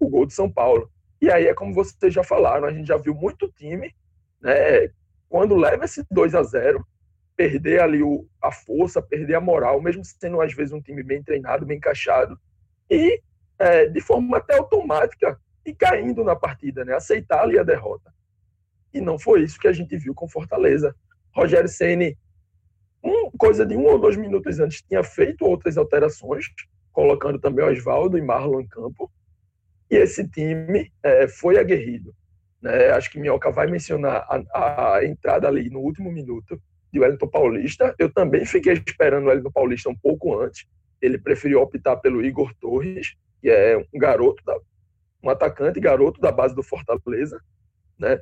o gol de São Paulo. E aí é como vocês já falaram, a gente já viu muito time, né, quando leva esse 2 a 0 perder ali o, a força, perder a moral, mesmo sendo às vezes um time bem treinado, bem encaixado, e é, de forma até automática e caindo na partida, né? aceitar ali a derrota. E não foi isso que a gente viu com Fortaleza. Rogério Ceni, um, coisa de um ou dois minutos antes, tinha feito outras alterações, colocando também Oswaldo e Marlon em campo, e esse time é, foi aguerrido. Né? Acho que Minhoca vai mencionar a, a entrada ali no último minuto, de Wellington Paulista. Eu também fiquei esperando o Wellington Paulista um pouco antes. Ele preferiu optar pelo Igor Torres, que é um garoto, da, um atacante garoto da base do Fortaleza, né?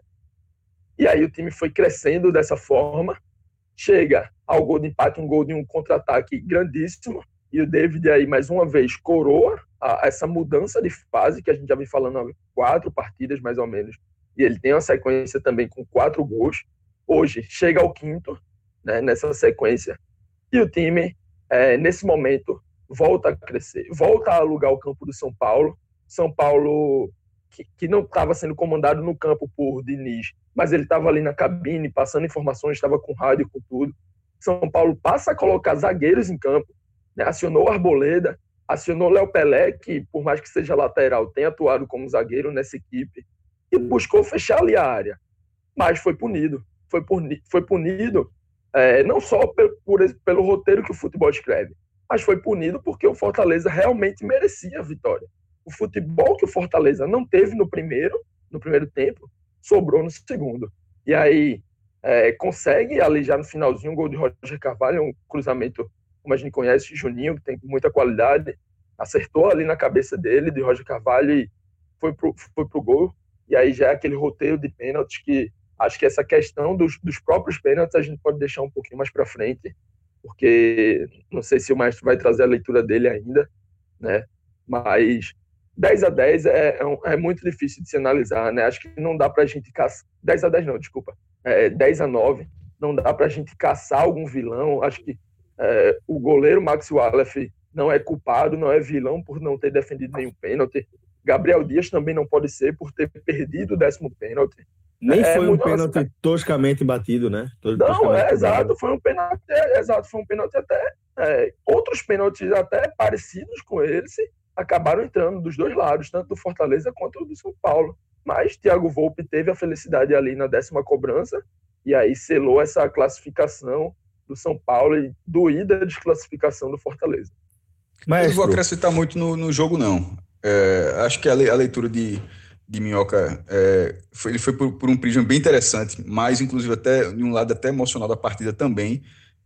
E aí o time foi crescendo dessa forma. Chega ao gol de empate, um gol de um contra-ataque grandíssimo. E o David aí, mais uma vez, coroa a, essa mudança de fase que a gente já vem falando há quatro partidas, mais ou menos. E ele tem uma sequência também com quatro gols. Hoje, chega ao quinto, né, nessa sequência. E o time, é, nesse momento, volta a crescer, volta a alugar o campo do São Paulo. São Paulo, que, que não estava sendo comandado no campo por Diniz, mas ele estava ali na cabine, passando informações, estava com rádio, com tudo. São Paulo passa a colocar zagueiros em campo, né, acionou Arboleda, acionou Léo Pelé, que por mais que seja lateral, tem atuado como zagueiro nessa equipe, e buscou fechar ali a área, mas foi punido. Foi punido, foi punido é, não só por, pelo roteiro que o futebol escreve, mas foi punido porque o Fortaleza realmente merecia a vitória. O futebol que o Fortaleza não teve no primeiro, no primeiro tempo, sobrou no segundo. E aí é, consegue ali já no finalzinho um gol de Roger Carvalho, um cruzamento, como a gente conhece, Juninho, que tem muita qualidade, acertou ali na cabeça dele, de Roger Carvalho, e foi pro, foi pro gol. E aí já é aquele roteiro de pênaltis que Acho que essa questão dos, dos próprios pênaltis a gente pode deixar um pouquinho mais para frente, porque não sei se o maestro vai trazer a leitura dele ainda, né? Mas 10 a 10 é, é, é muito difícil de se analisar, né? Acho que não dá para a gente caçar. 10 a 10 não, desculpa. É, 10 a 9, não dá para a gente caçar algum vilão. Acho que é, o goleiro Max Wallace não é culpado, não é vilão por não ter defendido nenhum pênalti. Gabriel Dias também não pode ser por ter perdido o décimo pênalti. Nem é, foi um pênalti assim, toscamente batido, né? Não, é exato, foi um pênalti, é, exato, foi um pênalti até. É, outros pênaltis até parecidos com esse acabaram entrando dos dois lados, tanto do Fortaleza quanto do São Paulo. Mas Thiago Volpe teve a felicidade ali na décima cobrança e aí selou essa classificação do São Paulo e doída desclassificação do Fortaleza. Mas não vou acrescentar muito no, no jogo, não. É, acho que a, le, a, leitura de, de Minhoca, é, foi, ele foi por, por, um prisma bem interessante, mas inclusive até de um lado até emocional da partida também.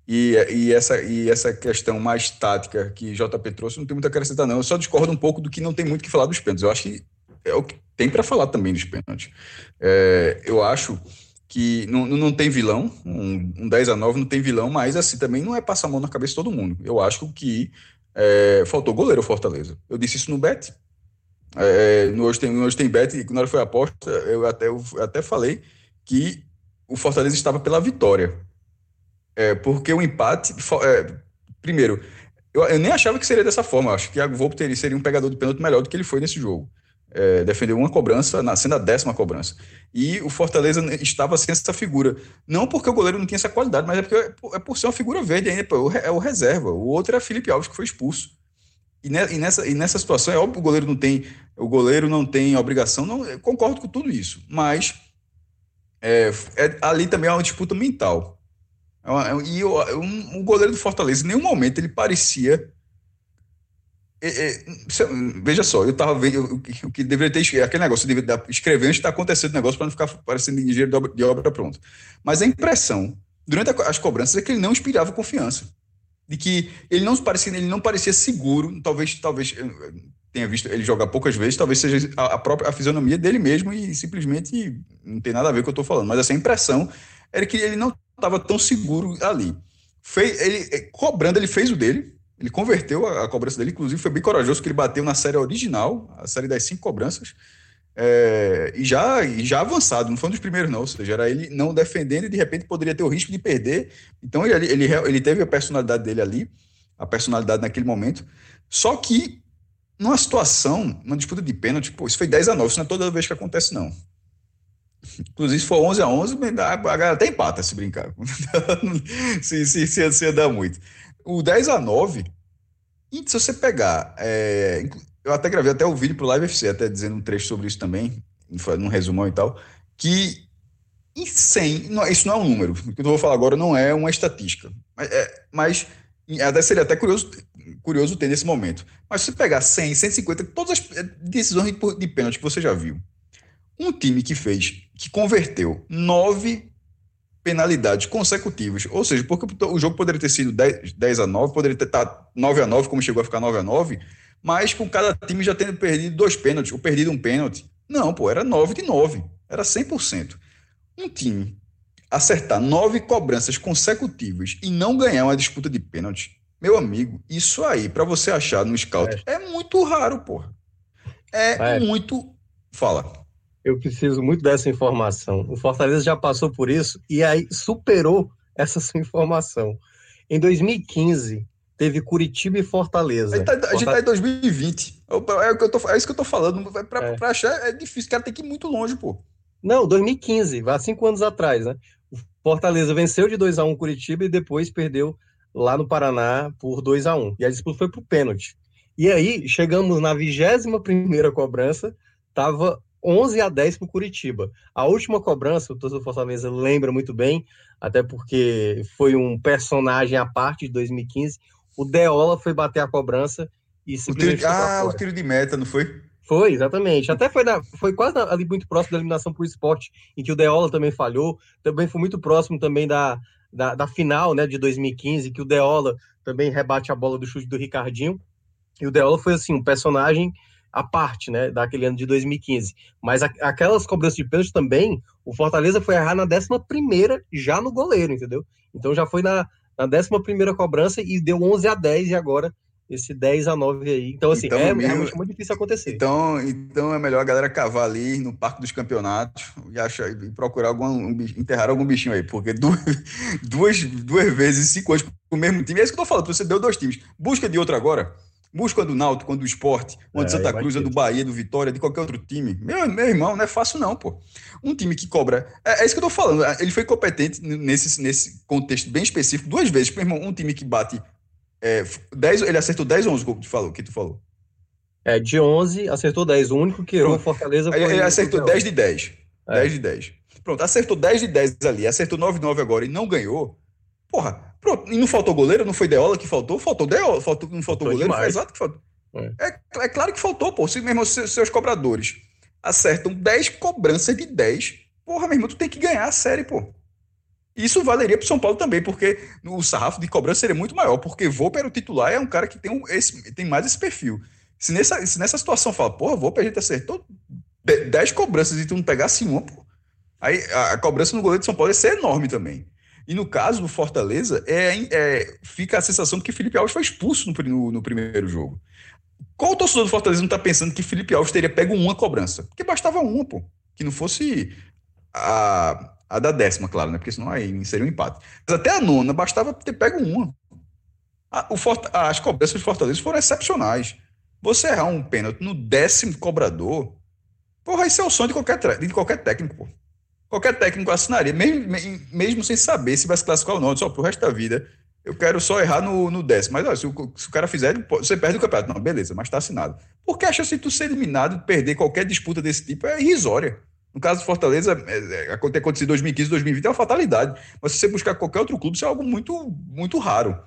E, e, essa, e essa questão mais tática que JP trouxe, não tem muito a acrescentar, não. Eu só discordo um pouco do que não tem muito que falar dos pênaltis. Eu acho que é o que tem para falar também dos pênaltis. É, eu acho que não, não tem vilão, um, um 10 a 9 não tem vilão, mas assim também não é passar a mão na cabeça de todo mundo. Eu acho que é, faltou goleiro Fortaleza. Eu disse isso no Bet. É, no, hoje, tem, hoje tem Bet, quando foi aposta, eu até, eu até falei que o Fortaleza estava pela vitória. É, porque o empate. É, primeiro, eu, eu, nem achava que seria dessa forma. Eu acho que a Volpe seria um pegador de pênalti melhor do que ele foi nesse jogo é, defendeu uma cobrança, na, sendo a décima cobrança. E o Fortaleza estava sem essa figura. Não porque o goleiro não tinha essa qualidade, mas é porque é por, é ser uma figura verde ainda. Pô, é o reserva. O outro é Felipe Alves, que foi expulso. E, ne, e, nessa, e nessa situação, é óbvio que o goleiro não tem, o goleiro não tem obrigação, não, concordo com tudo isso. Mas é, é, ali também é uma disputa mental. É uma, é e o, um, o goleiro do Fortaleza, em nenhum momento ele parecia é, é, veja só, eu estava vendo o que deveria ter aquele negócio, de escrever antes de estar acontecendo o negócio para não ficar parecendo engenheiro de obra, de obra pronta. Mas a impressão, durante as cobranças, é que ele não inspirava confiança. De que ele não parecia, ele não parecia seguro, talvez, talvez tenha visto ele jogar poucas vezes, talvez seja a, a própria a fisionomia dele mesmo e simplesmente não tem nada a ver com o que eu estou falando. Mas essa impressão era que ele não estava tão seguro ali. Fez, ele, é, cobrando, ele fez o dele, ele converteu a, a, cobrança dele, inclusive foi bem corajoso, que ele bateu na série original, a série das cinco cobranças, é, e, já, e já avançado, não foi um dos primeiros, não. Ou seja, era ele não defendendo e de repente poderia ter o risco de perder. Então ele, ele, ele teve a personalidade dele ali, a personalidade naquele momento. Só que numa situação, numa disputa de pênalti, pô, isso foi 10 a 9, isso não é toda vez que acontece, não. Inclusive, se for 11 a 11, a galera até empata se brincar. se, se, se, se dar muito. O 10 a 9, se você pegar. É, eu até gravei até o vídeo pro Live FC, até dizendo um trecho sobre isso também, num resumão e tal, que em 100, não, isso não é um número, o que eu vou falar agora não é uma estatística, mas, é, mas seria até curioso, curioso ter nesse momento. Mas se você pegar 100, 150, todas as decisões de, de pênalti que você já viu, um time que fez, que converteu nove penalidades consecutivas. Ou seja, porque o jogo poderia ter sido 10, 10 a 9, poderia ter estado 9 a 9, como chegou a ficar 9 a 9, mas com cada time já tendo perdido dois pênaltis, ou perdido um pênalti. Não, pô, era 9 de 9. Era 100%. Um time acertar nove cobranças consecutivas e não ganhar uma disputa de pênalti, meu amigo, isso aí, para você achar no scout, é, é muito raro, porra. É, é muito. Fala eu preciso muito dessa informação. O Fortaleza já passou por isso e aí superou essa sua informação. Em 2015, teve Curitiba e Fortaleza. Tá, a gente está em 2020. É, é, o que eu tô, é isso que eu tô falando. Para é. achar é difícil. O cara tem que ir muito longe, pô. Não, 2015, há cinco anos atrás, né? O Fortaleza venceu de 2 a 1 Curitiba e depois perdeu lá no Paraná por 2 a 1 E a disputa foi pro pênalti. E aí, chegamos na 21 primeira cobrança, tava 11 a 10 para o Curitiba. A última cobrança, o torcedor Fortaleza lembra muito bem, até porque foi um personagem à parte de 2015. O Deola foi bater a cobrança e simplesmente. O tiro, ah, o tiro de meta, não foi? Foi, exatamente. Até foi, na, foi quase ali muito próximo da eliminação por esporte, em que o Deola também falhou. Também foi muito próximo também da, da, da final né, de 2015, que o Deola também rebate a bola do chute do Ricardinho. E o Deola foi assim, um personagem a parte, né, daquele ano de 2015. Mas a, aquelas cobranças de pênalti também, o Fortaleza foi errar na 11 já no goleiro, entendeu? Então já foi na, na 11 cobrança e deu 11 a 10 e agora esse 10 a 9 aí. Então, assim, então, é realmente muito difícil acontecer. Então, então é melhor a galera cavar ali no Parque dos Campeonatos e, achar, e procurar algum, um, enterrar algum bichinho aí, porque duas, duas, duas vezes, cinco anos com o mesmo time. É isso que eu tô falando, você deu dois times. Busca de outro agora. Busca do Náutico, quando do Esporte, quando é, Santa Cruz, do Bahia, do Vitória, de qualquer outro time. Meu, meu irmão, não é fácil não, pô. Um time que cobra... É, é isso que eu tô falando. Ele foi competente nesse, nesse contexto bem específico duas vezes. Meu irmão, um time que bate... É, 10, ele acertou 10 ou 11 que tu falou, que tu falou. É, de 11, acertou 10. O único que errou Fortaleza foi... Ele acertou 10 de 10. É. 10 de 10. Pronto, acertou 10 de 10 ali, acertou 9 de 9 agora e não ganhou. Porra, pronto, e não faltou goleiro? Não foi Deola que faltou? Faltou Deola, faltou, não faltou, faltou goleiro? Foi exato que faltou. É. é. É, claro que faltou, pô. Se mesmo seus, seus cobradores acertam 10 cobranças de 10, porra, meu irmão, tu tem que ganhar a série, pô. Isso valeria para São Paulo também, porque o sarrafo de cobrança seria muito maior, porque Volpe era o titular, é um cara que tem, um, esse, tem mais esse perfil. Se nessa, se nessa situação fala, porra, Volpe a gente acertou 10 cobranças e tu não pegasse uma, pô, aí a, a cobrança no goleiro de São Paulo ia ser enorme também. E no caso do Fortaleza, é, é, fica a sensação de que Felipe Alves foi expulso no, no, no primeiro jogo. Qual torcedor do Fortaleza não está pensando que Felipe Alves teria pego uma cobrança? Porque bastava uma, pô. Que não fosse a, a da décima, claro, né? Porque senão aí seria um empate. Mas até a nona bastava ter pego uma. A, o as cobranças do Fortaleza foram excepcionais. Você errar um pênalti no décimo cobrador, porra, isso é o sonho de qualquer, de qualquer técnico, pô. Qualquer técnico assinaria, mesmo, mesmo sem saber se vai se classificar ou não. Só pro resto da vida, eu quero só errar no, no décimo. Mas olha, se, o, se o cara fizer, você perde o campeonato. Não, beleza, mas tá assinado. Porque a chance de tu ser eliminado, perder qualquer disputa desse tipo é irrisória. No caso do Fortaleza, é, é, acontecido em 2015, 2020 é uma fatalidade. Mas se você buscar qualquer outro clube, isso é algo muito, muito raro.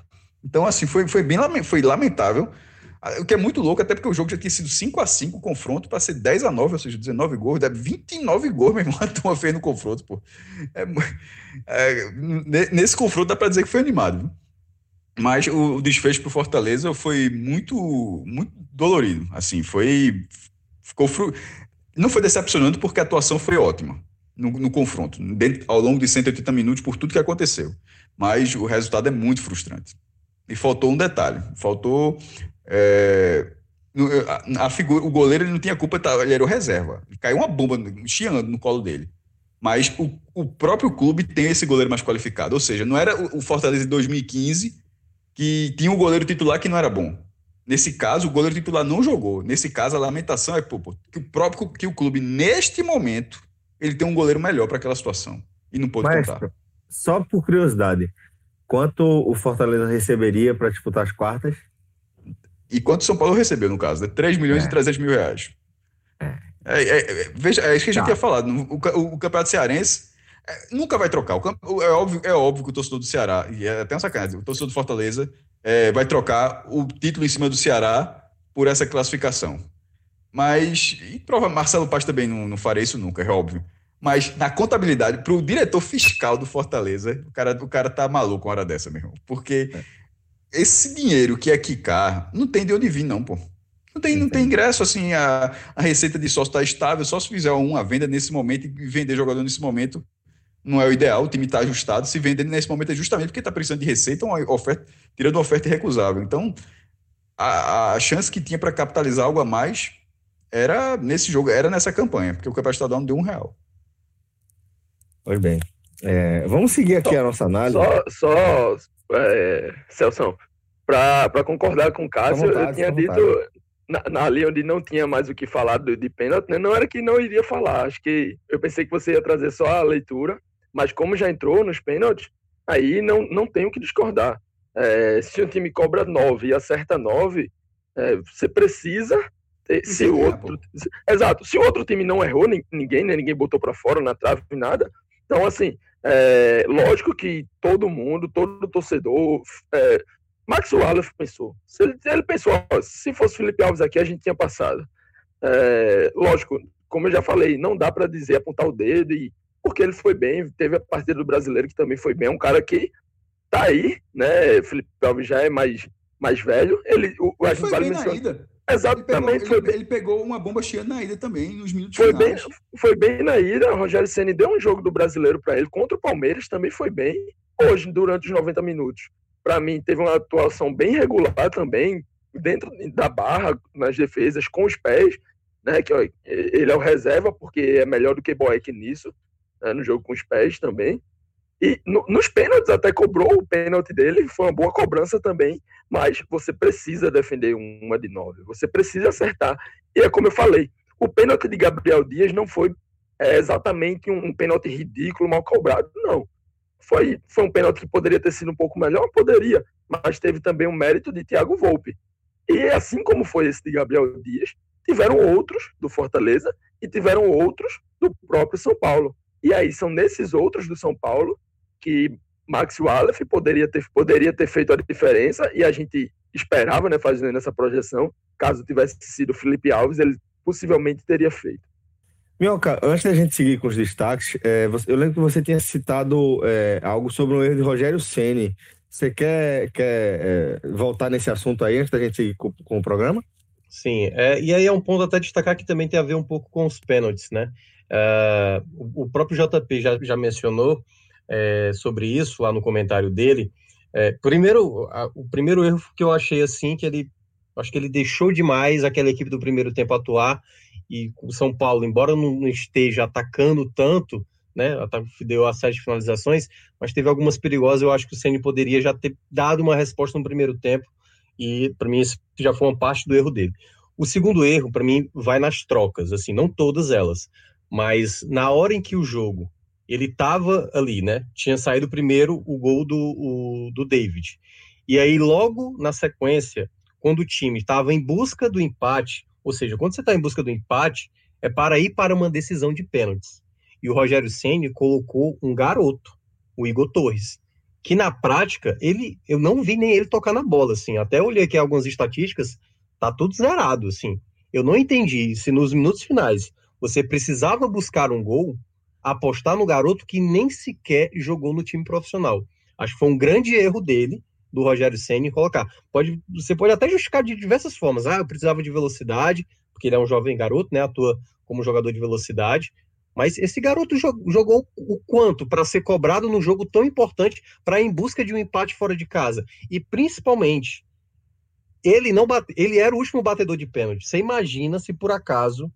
Então, assim, foi, foi bem foi lamentável. Ah, o que é muito louco, até porque o jogo já tinha sido 5 a 5 o confronto, para ser 10 a 9 ou seja, 19 gols, 29 gols, meu irmão, a turma fez no confronto, pô. É, é, nesse confronto dá para dizer que foi animado, viu? Mas o, o desfecho para o Fortaleza foi muito, muito dolorido. Assim, foi. Ficou fru... Não foi decepcionante porque a atuação foi ótima no, no confronto, dentro, ao longo de 180 minutos, por tudo que aconteceu. Mas o resultado é muito frustrante. E faltou um detalhe: faltou. É, a, a, figura, o goleiro ele não tinha culpa, tá, ele era o reserva. Caiu uma bomba chiando no colo dele. Mas o, o próprio clube tem esse goleiro mais qualificado. Ou seja, não era o, Fortaleza de 2015 que tinha um goleiro titular que não era bom. Nesse caso, o goleiro titular não jogou. Nesse caso, a lamentação é pô, pô, que o próprio que o clube, neste momento, ele tem um goleiro melhor para aquela situação. E não pode Maestro, contar. Só por curiosidade, quanto o Fortaleza receberia para disputar as quartas? E quanto o São Paulo recebeu, no caso? Né? 3 milhões é. e 300 mil reais. É. É, é, é, veja, é isso que a gente tá. tinha falado. O, o, o Campeonato Cearense é, nunca vai trocar. O, é, óbvio, é óbvio que o torcedor do Ceará, e é até uma sacanagem, o torcedor do Fortaleza é, vai trocar o título em cima do Ceará por essa classificação. Mas, e prova, Marcelo Paz também não, não faria isso nunca, é óbvio. Mas na contabilidade, para o diretor fiscal do Fortaleza, o cara, o cara tá maluco uma hora dessa, meu irmão. Porque. Esse dinheiro que é quicar, não tem de onde vir, não, pô. Não tem, não tem ingresso, assim, a, a receita de sócio está estável, só se fizer uma venda nesse momento e vender jogador nesse momento, não é o ideal, o time está ajustado. Se vender nesse momento é justamente porque está precisando de receita, uma oferta, tirando uma oferta irrecusável. Então, a, a chance que tinha para capitalizar algo a mais era nesse jogo, era nessa campanha, porque o campeonato estadual não deu um real. Pois bem. É, vamos seguir aqui só, a nossa análise. Só, só é, Celso, para concordar com o Cássio, vontade, eu tinha dito na, na, ali onde não tinha mais o que falar de, de pênalti, né? não era que não iria falar. Acho que eu pensei que você ia trazer só a leitura mas como já entrou nos pênaltis, aí não, não tem o que discordar. É, se um time cobra 9 e acerta 9, é, você precisa ter, se o outro. Se, exato, se o outro time não errou, ninguém, né, ninguém botou para fora na trave, nada. Então, assim, é, lógico que todo mundo, todo torcedor. É, Max Wallace pensou. Ele, ele pensou, ó, se fosse Felipe Alves aqui, a gente tinha passado. É, lógico, como eu já falei, não dá para dizer, apontar o dedo e porque ele foi bem, teve a partida do brasileiro que também foi bem, é um cara que tá aí, né? Felipe Alves já é mais, mais velho. Ele, o, ele foi vale bem na ida. Exatamente. Ele pegou, ele, ele pegou, uma bomba cheia na ida também, nos minutos foi finais. Bem, foi bem na ida. O Rogério Ceni deu um jogo do brasileiro para ele. Contra o Palmeiras também foi bem. Hoje, durante os 90 minutos, para mim, teve uma atuação bem regular também, dentro da barra, nas defesas, com os pés. Né, que ó, ele é o reserva, porque é melhor do que Boeck nisso né, no jogo com os pés também. E no, nos pênaltis até cobrou o pênalti dele, foi uma boa cobrança também, mas você precisa defender uma de nove, você precisa acertar. E é como eu falei, o pênalti de Gabriel Dias não foi é, exatamente um, um pênalti ridículo, mal cobrado, não. Foi, foi um pênalti que poderia ter sido um pouco melhor, poderia, mas teve também o mérito de Thiago Volpe. E assim como foi esse de Gabriel Dias, tiveram outros do Fortaleza e tiveram outros do próprio São Paulo. E aí são nesses outros do São Paulo que Max Wallace poderia ter, poderia ter feito a diferença e a gente esperava, né, fazendo essa projeção, caso tivesse sido Felipe Alves, ele possivelmente teria feito. Minhoca, antes da gente seguir com os destaques, é, você, eu lembro que você tinha citado é, algo sobre o erro de Rogério Ceni. Você quer, quer é, voltar nesse assunto aí antes da gente seguir com, com o programa? Sim, é, e aí é um ponto até destacar que também tem a ver um pouco com os pênaltis, né? O, o, próprio JP já, já mencionou é, sobre isso lá no comentário dele. primeiro, a, o primeiro erro que eu achei assim, que ele acho que ele deixou demais aquela equipe do primeiro tempo atuar e o São Paulo, embora não esteja atacando tanto, né, deu a sete finalizações, mas teve algumas perigosas, eu acho que o Ceni poderia já ter dado uma resposta no primeiro tempo, e para mim isso já foi uma parte do erro dele. O segundo erro, para mim, vai nas trocas, assim, não todas elas, mas na hora em que o jogo ele estava ali, né, tinha saído primeiro o gol do, o, do David, e aí logo na sequência, quando o time estava em busca do empate, ou seja, quando você está em busca do empate, é para ir para uma decisão de pênaltis. E o Rogério Ceni colocou um garoto, o Igor Torres, que na prática ele, eu não vi nem ele tocar na bola, assim. Até olhei aqui algumas estatísticas, tá tudo zerado, assim. Eu não entendi se nos minutos finais você precisava buscar um gol, apostar no garoto que nem sequer jogou no time profissional. Acho que foi um grande erro dele do Rogério Senna colocar. Pode, você pode até justificar de diversas formas. Ah, eu precisava de velocidade, porque ele é um jovem garoto, né? Atua como jogador de velocidade. Mas esse garoto jogou o quanto para ser cobrado num jogo tão importante para em busca de um empate fora de casa? E principalmente, ele não bate, ele era o último batedor de pênalti. Você imagina se por acaso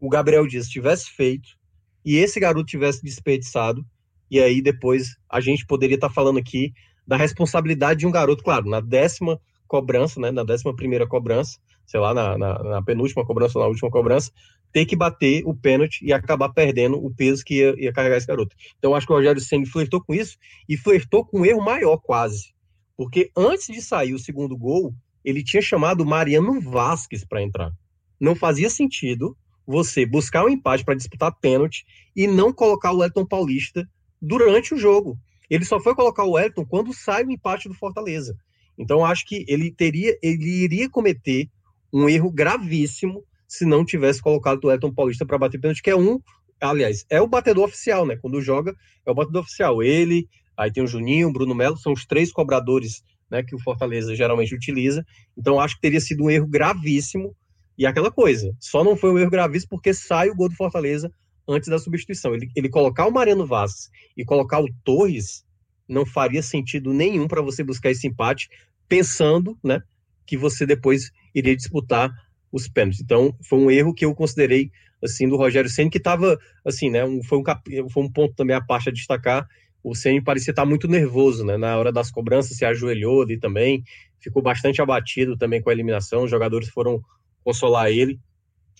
o Gabriel Dias tivesse feito e esse garoto tivesse desperdiçado, e aí depois a gente poderia estar tá falando aqui da responsabilidade de um garoto, claro, na décima cobrança, né, na décima primeira cobrança, sei lá, na, na, na penúltima cobrança ou na última cobrança, ter que bater o pênalti e acabar perdendo o peso que ia, ia carregar esse garoto. Então, acho que o Rogério Senna flertou com isso e flertou com um erro maior, quase. Porque antes de sair o segundo gol, ele tinha chamado o Mariano Vasquez para entrar. Não fazia sentido você buscar um empate para disputar pênalti e não colocar o Elton Paulista durante o jogo. Ele só foi colocar o Wellington quando sai o empate do Fortaleza. Então acho que ele teria, ele iria cometer um erro gravíssimo se não tivesse colocado o Elton Paulista para bater pênalti, que é um, aliás, é o batedor oficial, né? Quando joga, é o batedor oficial. Ele, aí tem o Juninho, o Bruno Melo, são os três cobradores, né, que o Fortaleza geralmente utiliza. Então acho que teria sido um erro gravíssimo. E aquela coisa, só não foi um erro gravíssimo porque sai o gol do Fortaleza antes da substituição. Ele, ele colocar o Mariano Vaz e colocar o Torres não faria sentido nenhum para você buscar esse empate, pensando né, que você depois iria disputar os pênaltis. Então, foi um erro que eu considerei assim do Rogério Senna, que estava assim, né, um, foi, um foi um ponto também a parte a destacar. O Senna parecia estar muito nervoso, né, na hora das cobranças, se ajoelhou ali também, ficou bastante abatido também com a eliminação. Os jogadores foram consolar ele.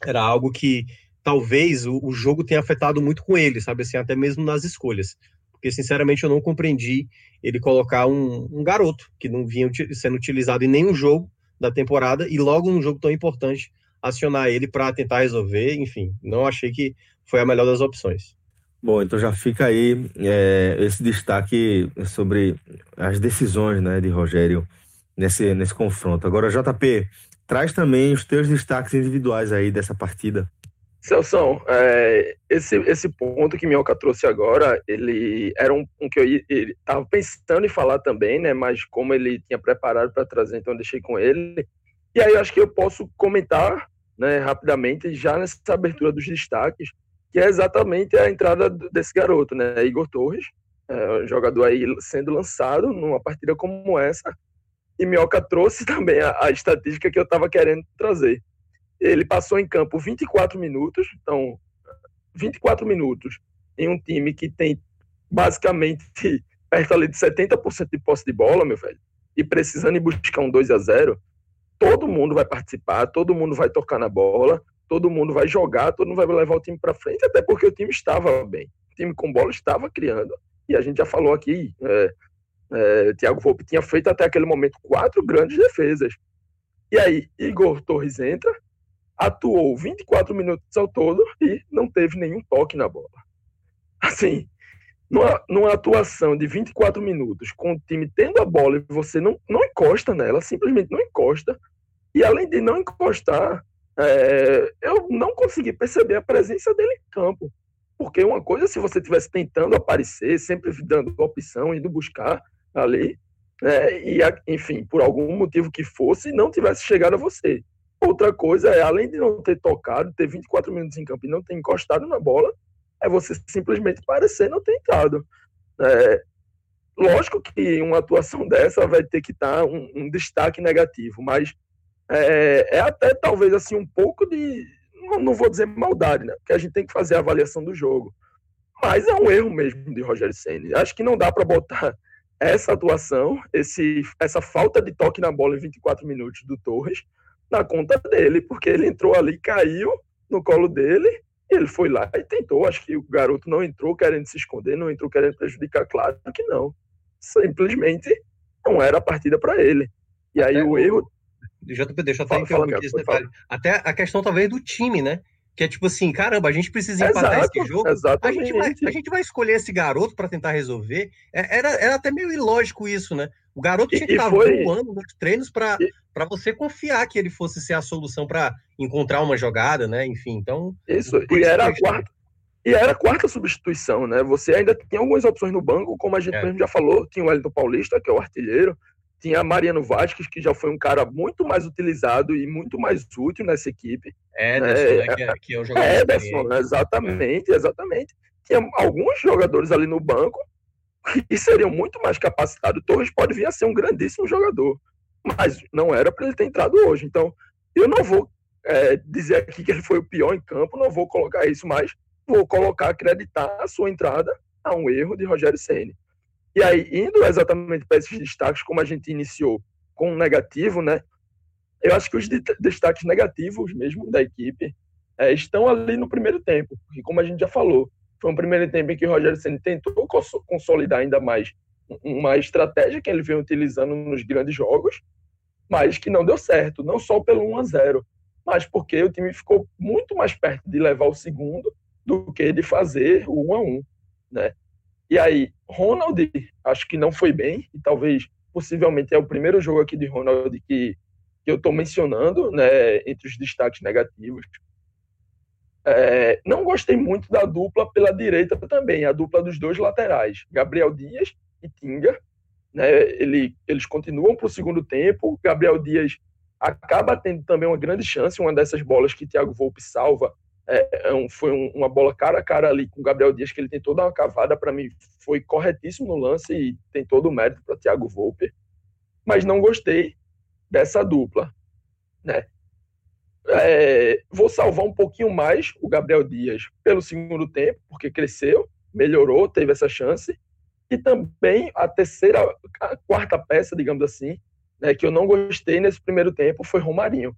Era algo que talvez o, o, jogo tenha afetado muito com ele, sabe assim, até mesmo nas escolhas. Porque, sinceramente, eu não compreendi ele colocar um, um garoto que não vinha sendo utilizado em nenhum jogo da temporada e logo num jogo tão importante acionar ele para tentar resolver. Enfim, não achei que foi a melhor das opções. Bom, então já fica aí é, esse destaque sobre as decisões né, de Rogério nesse, nesse confronto. Agora, JP, traz também os teus destaques individuais aí dessa partida. Celso, é, esse, esse ponto que Minhoca trouxe agora, ele era um, um que eu estava pensando em falar também, né? Mas como ele tinha preparado para trazer, então eu deixei com ele. E aí eu acho que eu posso comentar né, rapidamente já nessa abertura dos destaques, que é exatamente a entrada desse garoto, né? Igor Torres, é, um jogador aí sendo lançado numa partida como essa. E Minhoca trouxe também a, a estatística que eu estava querendo trazer ele passou em campo 24 minutos, então 24 minutos em um time que tem basicamente perto ali de 70% de posse de bola, meu velho, e precisando ir buscar um 2 a 0 todo mundo vai participar, todo mundo vai tocar na bola, todo mundo vai jogar, todo mundo vai levar o time para frente, até porque o time estava bem. O time com bola estava criando. E a gente já falou aqui, é, é, Thiago Volpe tinha feito até aquele momento quatro grandes defesas. E aí, Igor Torres entra, atuou 24 minutos ao todo e não teve nenhum toque na bola. Assim, numa, numa atuação de 24 minutos, com o time tendo a bola e você não, não encosta nela, simplesmente não encosta, e além de não encostar, é, eu não consegui perceber a presença dele em campo. Porque uma coisa se você estivesse tentando aparecer, sempre dando opção, indo buscar ali, né, e, enfim, por algum motivo que fosse, não tivesse chegado a você. Outra coisa é, além de não ter tocado, ter 24 minutos em campo e não ter encostado na bola, é você simplesmente parecer não ter entrado. É, lógico que uma atuação dessa vai ter que estar um, um destaque negativo, mas é, é, até talvez assim um pouco de, não, não, vou dizer maldade, né? Porque a gente tem que fazer a avaliação do jogo. Mas é um erro mesmo de Rogério Ceni. Acho que não dá para botar essa atuação, esse, essa falta de toque na bola em 24 minutos do Torres na conta dele, porque ele entrou ali, caiu no colo dele, e ele foi lá e tentou. Acho que o garoto não entrou querendo se esconder, não entrou querendo prejudicar, claro que não. Simplesmente não era a partida para ele. E aí o erro. JP, deixa eu até interromper esse detalhe. Até a questão talvez do time, né? Que é tipo assim, caramba, a gente precisa empatar Exato, esse jogo. Exatamente. A gente, vai, a gente vai escolher esse garoto para tentar resolver. É, era, era até meio ilógico isso, né? O garoto tinha que estar foi... voando nos treinos para você confiar que ele fosse ser a solução para encontrar uma jogada, né? Enfim, então. Isso, e era a quarta. E era a quarta substituição, né? Você ainda tinha algumas opções no banco, como a gente é. mesmo já falou, tinha o Wellington Paulista, que é o artilheiro, tinha Mariano Vasquez, que já foi um cara muito mais utilizado e muito mais útil nessa equipe. Ederson, é, né, que, é, que é o jogador. Ederson, exatamente, exatamente. Tinha alguns jogadores ali no banco que seriam muito mais capacitados. Torres pode vir a ser um grandíssimo jogador, mas não era para ele ter entrado hoje. Então, eu não vou é, dizer aqui que ele foi o pior em campo, não vou colocar isso, mas vou colocar, acreditar a sua entrada a um erro de Rogério Ceni. E aí, indo exatamente para esses destaques, como a gente iniciou com um negativo, né? Eu acho que os destaques negativos mesmo da equipe é, estão ali no primeiro tempo, porque como a gente já falou, foi um primeiro tempo em que o Rogério Ceni tentou consolidar ainda mais uma estratégia que ele vem utilizando nos grandes jogos, mas que não deu certo, não só pelo 1 a 0, mas porque o time ficou muito mais perto de levar o segundo do que de fazer o 1 a 1, né? E aí, Ronald, acho que não foi bem, e talvez, possivelmente, é o primeiro jogo aqui de Ronald que, que eu estou mencionando, né, entre os destaques negativos. É, não gostei muito da dupla pela direita também, a dupla dos dois laterais, Gabriel Dias e Tinga. Né, ele, eles continuam para o segundo tempo. Gabriel Dias acaba tendo também uma grande chance, uma dessas bolas que Thiago Volpe salva é, é um, foi um, uma bola cara a cara ali com o Gabriel Dias, que ele tentou dar uma cavada, para mim foi corretíssimo no lance e tem todo o mérito para Thiago Volpe, mas não gostei dessa dupla, né? É, vou salvar um pouquinho mais o Gabriel Dias pelo segundo tempo, porque cresceu, melhorou, teve essa chance, e também a terceira, a quarta peça, digamos assim, né, que eu não gostei nesse primeiro tempo foi Romarinho.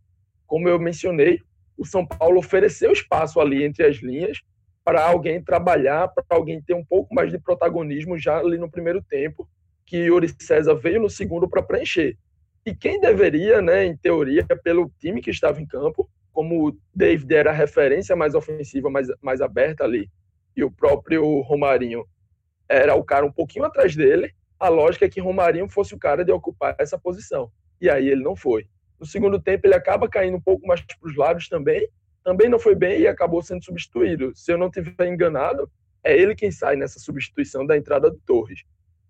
Como eu mencionei, o São Paulo ofereceu espaço ali entre as linhas para alguém trabalhar, para alguém ter um pouco mais de protagonismo já ali no primeiro tempo, que Yuri César veio no segundo para preencher. E quem deveria, né, em teoria, pelo time que estava em campo, como o David era a referência mais ofensiva, mais, mais aberta ali, e o próprio Romarinho era o cara um pouquinho atrás dele, a lógica é que Romarinho fosse o cara de ocupar essa posição. E aí ele não foi. No segundo tempo, ele acaba caindo um pouco mais para os lados também. Também não foi bem e acabou sendo substituído. Se eu não tiver enganado, é ele quem sai nessa substituição da entrada do Torres.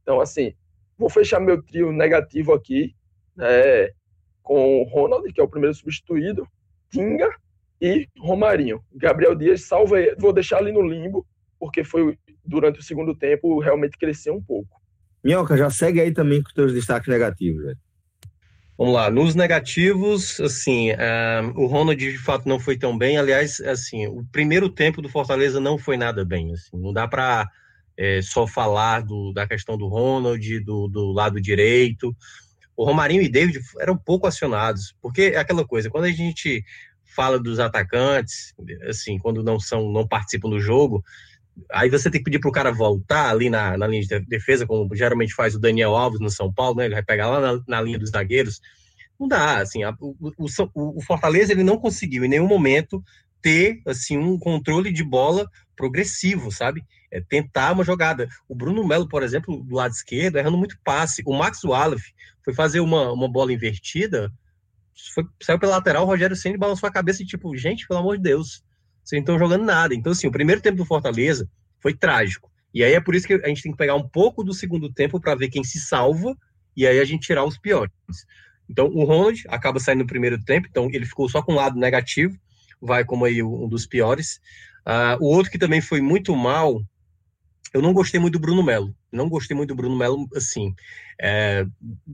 Então, assim, vou fechar meu trio negativo aqui né, com o Ronald, que é o primeiro substituído, Tinga e Romarinho. Gabriel Dias salva, vou deixar ali no limbo, porque foi durante o segundo tempo realmente cresceu um pouco. Minhoca, já segue aí também com os teus destaques negativos, velho. Vamos lá, nos negativos, assim, uh, o Ronald de fato não foi tão bem. Aliás, assim, o primeiro tempo do Fortaleza não foi nada bem. Assim, não dá para é, só falar do, da questão do Ronald, do, do lado direito. O Romarinho e David eram pouco acionados, porque é aquela coisa, quando a gente fala dos atacantes, assim, quando não são, não participam do jogo, aí você tem que pedir para o cara voltar ali na, na linha de defesa, como geralmente faz o Daniel Alves no São Paulo, né? Ele vai pegar lá na, na linha dos zagueiros. Não dá, assim, a, o, o, o, Fortaleza ele não conseguiu em nenhum momento ter assim um controle de bola progressivo, sabe? É tentar uma jogada. O Bruno Melo, por exemplo, do lado esquerdo, errando muito passe. O Max Wallace foi fazer uma, uma bola invertida, foi, saiu pela lateral, o Rogério Senna balançou a cabeça e tipo, gente, pelo amor de Deus, vocês não estão jogando nada. Então, assim, o primeiro tempo do Fortaleza foi trágico. E aí é por isso que a gente tem que pegar um pouco do segundo tempo para ver quem se salva e aí a gente tirar os piores. Então, o Ronald acaba saindo no primeiro tempo, então ele ficou só com um lado negativo, vai como aí um dos piores. Uh, o outro que também foi muito mal, eu não gostei muito do Bruno Melo. Não gostei muito do Bruno Melo, assim. É,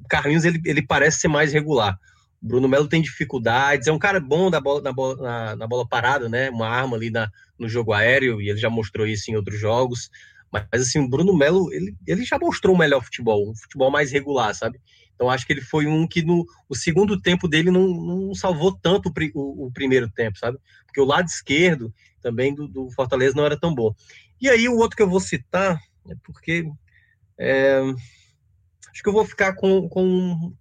Carlinhos, ele, ele parece ser mais regular. O Bruno Melo tem dificuldades, é um cara bom bola, na, bola, na, na bola parada, né? Uma arma ali na, no jogo aéreo, e ele já mostrou isso em outros jogos. Mas, assim, o Bruno Melo, ele, ele já mostrou o melhor futebol, um futebol mais regular, sabe? Então acho que ele foi um que no o segundo tempo dele não, não salvou tanto o, o, primeiro tempo, sabe? Porque o lado esquerdo também do, do, Fortaleza não era tão bom. E aí o outro que eu vou citar é porque é, acho que eu vou ficar com, com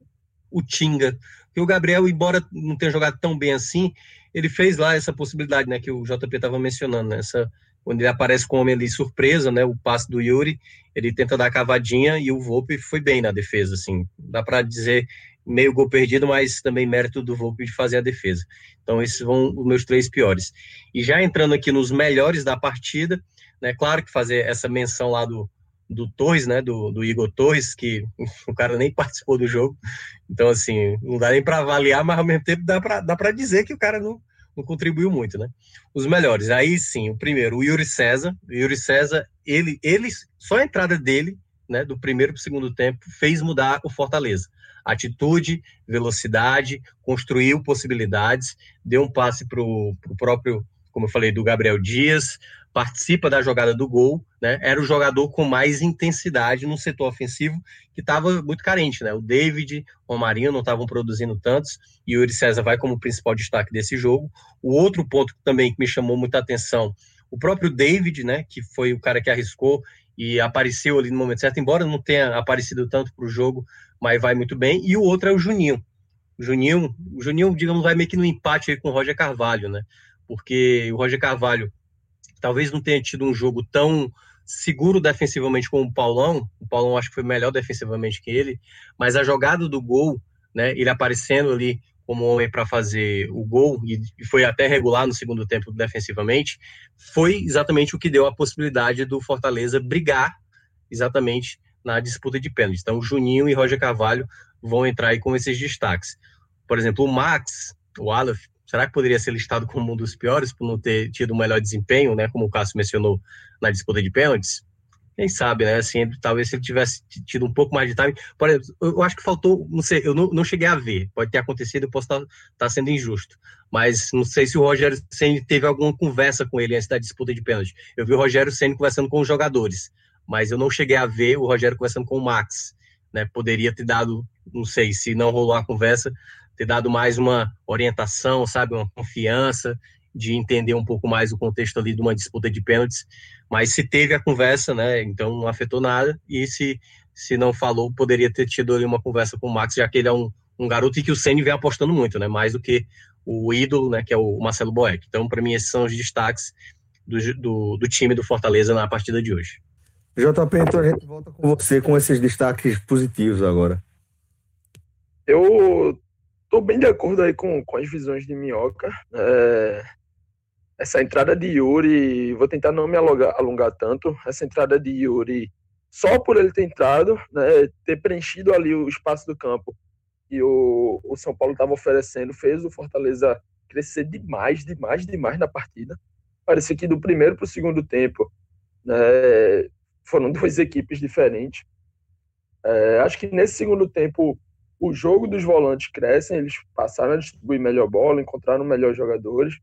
o Tinga. Porque o Gabriel, embora não tenha jogado tão bem assim, ele fez lá essa possibilidade, né, que o JP estava mencionando, né, essa quando ele aparece com o homem ali surpresa, né, o passe do Yuri, ele tenta dar a cavadinha e o Volpe foi bem na defesa, assim, dá para dizer meio gol perdido, mas também mérito do Volpe de fazer a defesa. Então esses vão os meus três piores. E já entrando aqui nos melhores da partida, né, claro que fazer essa menção lá do, do Torres, né, do, do Igor Torres, que o cara nem participou do jogo, então assim, não dá nem para avaliar, mas ao mesmo tempo dá para dá dizer que o cara não não contribuiu muito, né? Os melhores, aí sim, o primeiro, o Yuri César. O Yuri César, ele, ele só a entrada dele, né, do primeiro para o segundo tempo, fez mudar o Fortaleza. Atitude, velocidade, construiu possibilidades, deu um passe para o próprio, como eu falei, do Gabriel Dias, participa da jogada do gol, né? Era o jogador com mais intensidade no setor ofensivo, que estava muito carente, né? O David, o Marinho não estavam produzindo tantos, e o Yuri César vai como principal destaque desse jogo. O outro ponto também que me chamou muita atenção, o próprio David, né? Que foi o cara que arriscou e apareceu ali no momento certo, embora não tenha aparecido tanto para o jogo, mas vai muito bem. E o outro é o Juninho. O Juninho, o Juninho, digamos, vai meio que no empate com o Roger Carvalho, né? Porque o Roger Carvalho talvez não tenha tido um jogo tão seguro defensivamente como o Paulão. O Paulão acho que foi melhor defensivamente que ele, mas a jogada do gol, né, ele aparecendo ali como homem para fazer o gol e foi até regular no segundo tempo defensivamente, foi exatamente o que deu a possibilidade do Fortaleza brigar exatamente na disputa de pênaltis. Então, Juninho e Roger Carvalho vão entrar aí com esses destaques. Por exemplo, o Max, o Aleph, será que poderia ser listado como um dos piores por não ter tido um melhor desempenho, né? Como o Cássio mencionou na disputa de pênaltis? Quem sabe, né? Assim, talvez se ele tivesse tido um pouco mais de time. Por exemplo, eu acho que faltou, não sei, eu não, não cheguei a ver. Pode ter acontecido, eu posso estar tá, tá sendo injusto. Mas não sei se o Rogério Senna teve alguma conversa com ele antes da disputa de pênalti. Eu vi o Rogério Senna conversando com os jogadores, mas eu não cheguei a ver o Rogério conversando com o Max. Né? Poderia ter dado, não sei, se não rolou a conversa, ter dado mais uma orientação, sabe, uma confiança de entender um pouco mais o contexto ali de uma disputa de pênaltis, mas se teve a conversa, né, então não afetou nada, e se, se não falou, poderia ter tido ali uma conversa com o Max, já que ele é um, um garoto e que o Ceni vem apostando muito, né, mais do que o ídolo, né, que é o Marcelo Boeck. Então, para mim, esses são os destaques do, do, do time do Fortaleza na partida de hoje. JP, então a gente volta com você com esses destaques positivos agora. Eu Estou bem de acordo aí com, com as visões de Minhoca. É, essa entrada de Yuri, vou tentar não me alongar, alongar, tanto. Essa entrada de Yuri, só por ele ter entrado, né, ter preenchido ali o espaço do campo que o, o São Paulo estava oferecendo, fez o Fortaleza crescer demais, demais, demais na partida. Parecia que do primeiro para o segundo tempo né, foram duas equipes diferentes. É, acho que nesse segundo tempo o jogo dos volantes crescem, eles passaram a distribuir melhor bola, encontraram melhores jogadores.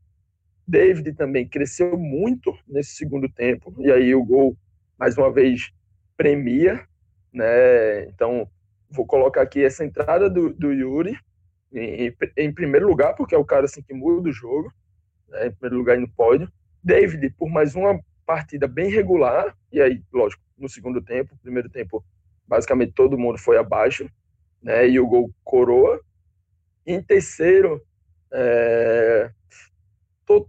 David também cresceu muito nesse segundo tempo, e aí o gol, mais uma vez, premia. Né? Então, vou colocar aqui essa entrada do, do Yuri em, em, primeiro lugar, porque é o cara assim, que muda o jogo, né? em primeiro lugar no pódio. David, por mais uma partida bem regular, e aí, lógico, no segundo tempo, primeiro tempo, basicamente todo mundo foi abaixo, né, e o gol coroa. Em terceiro, é, tô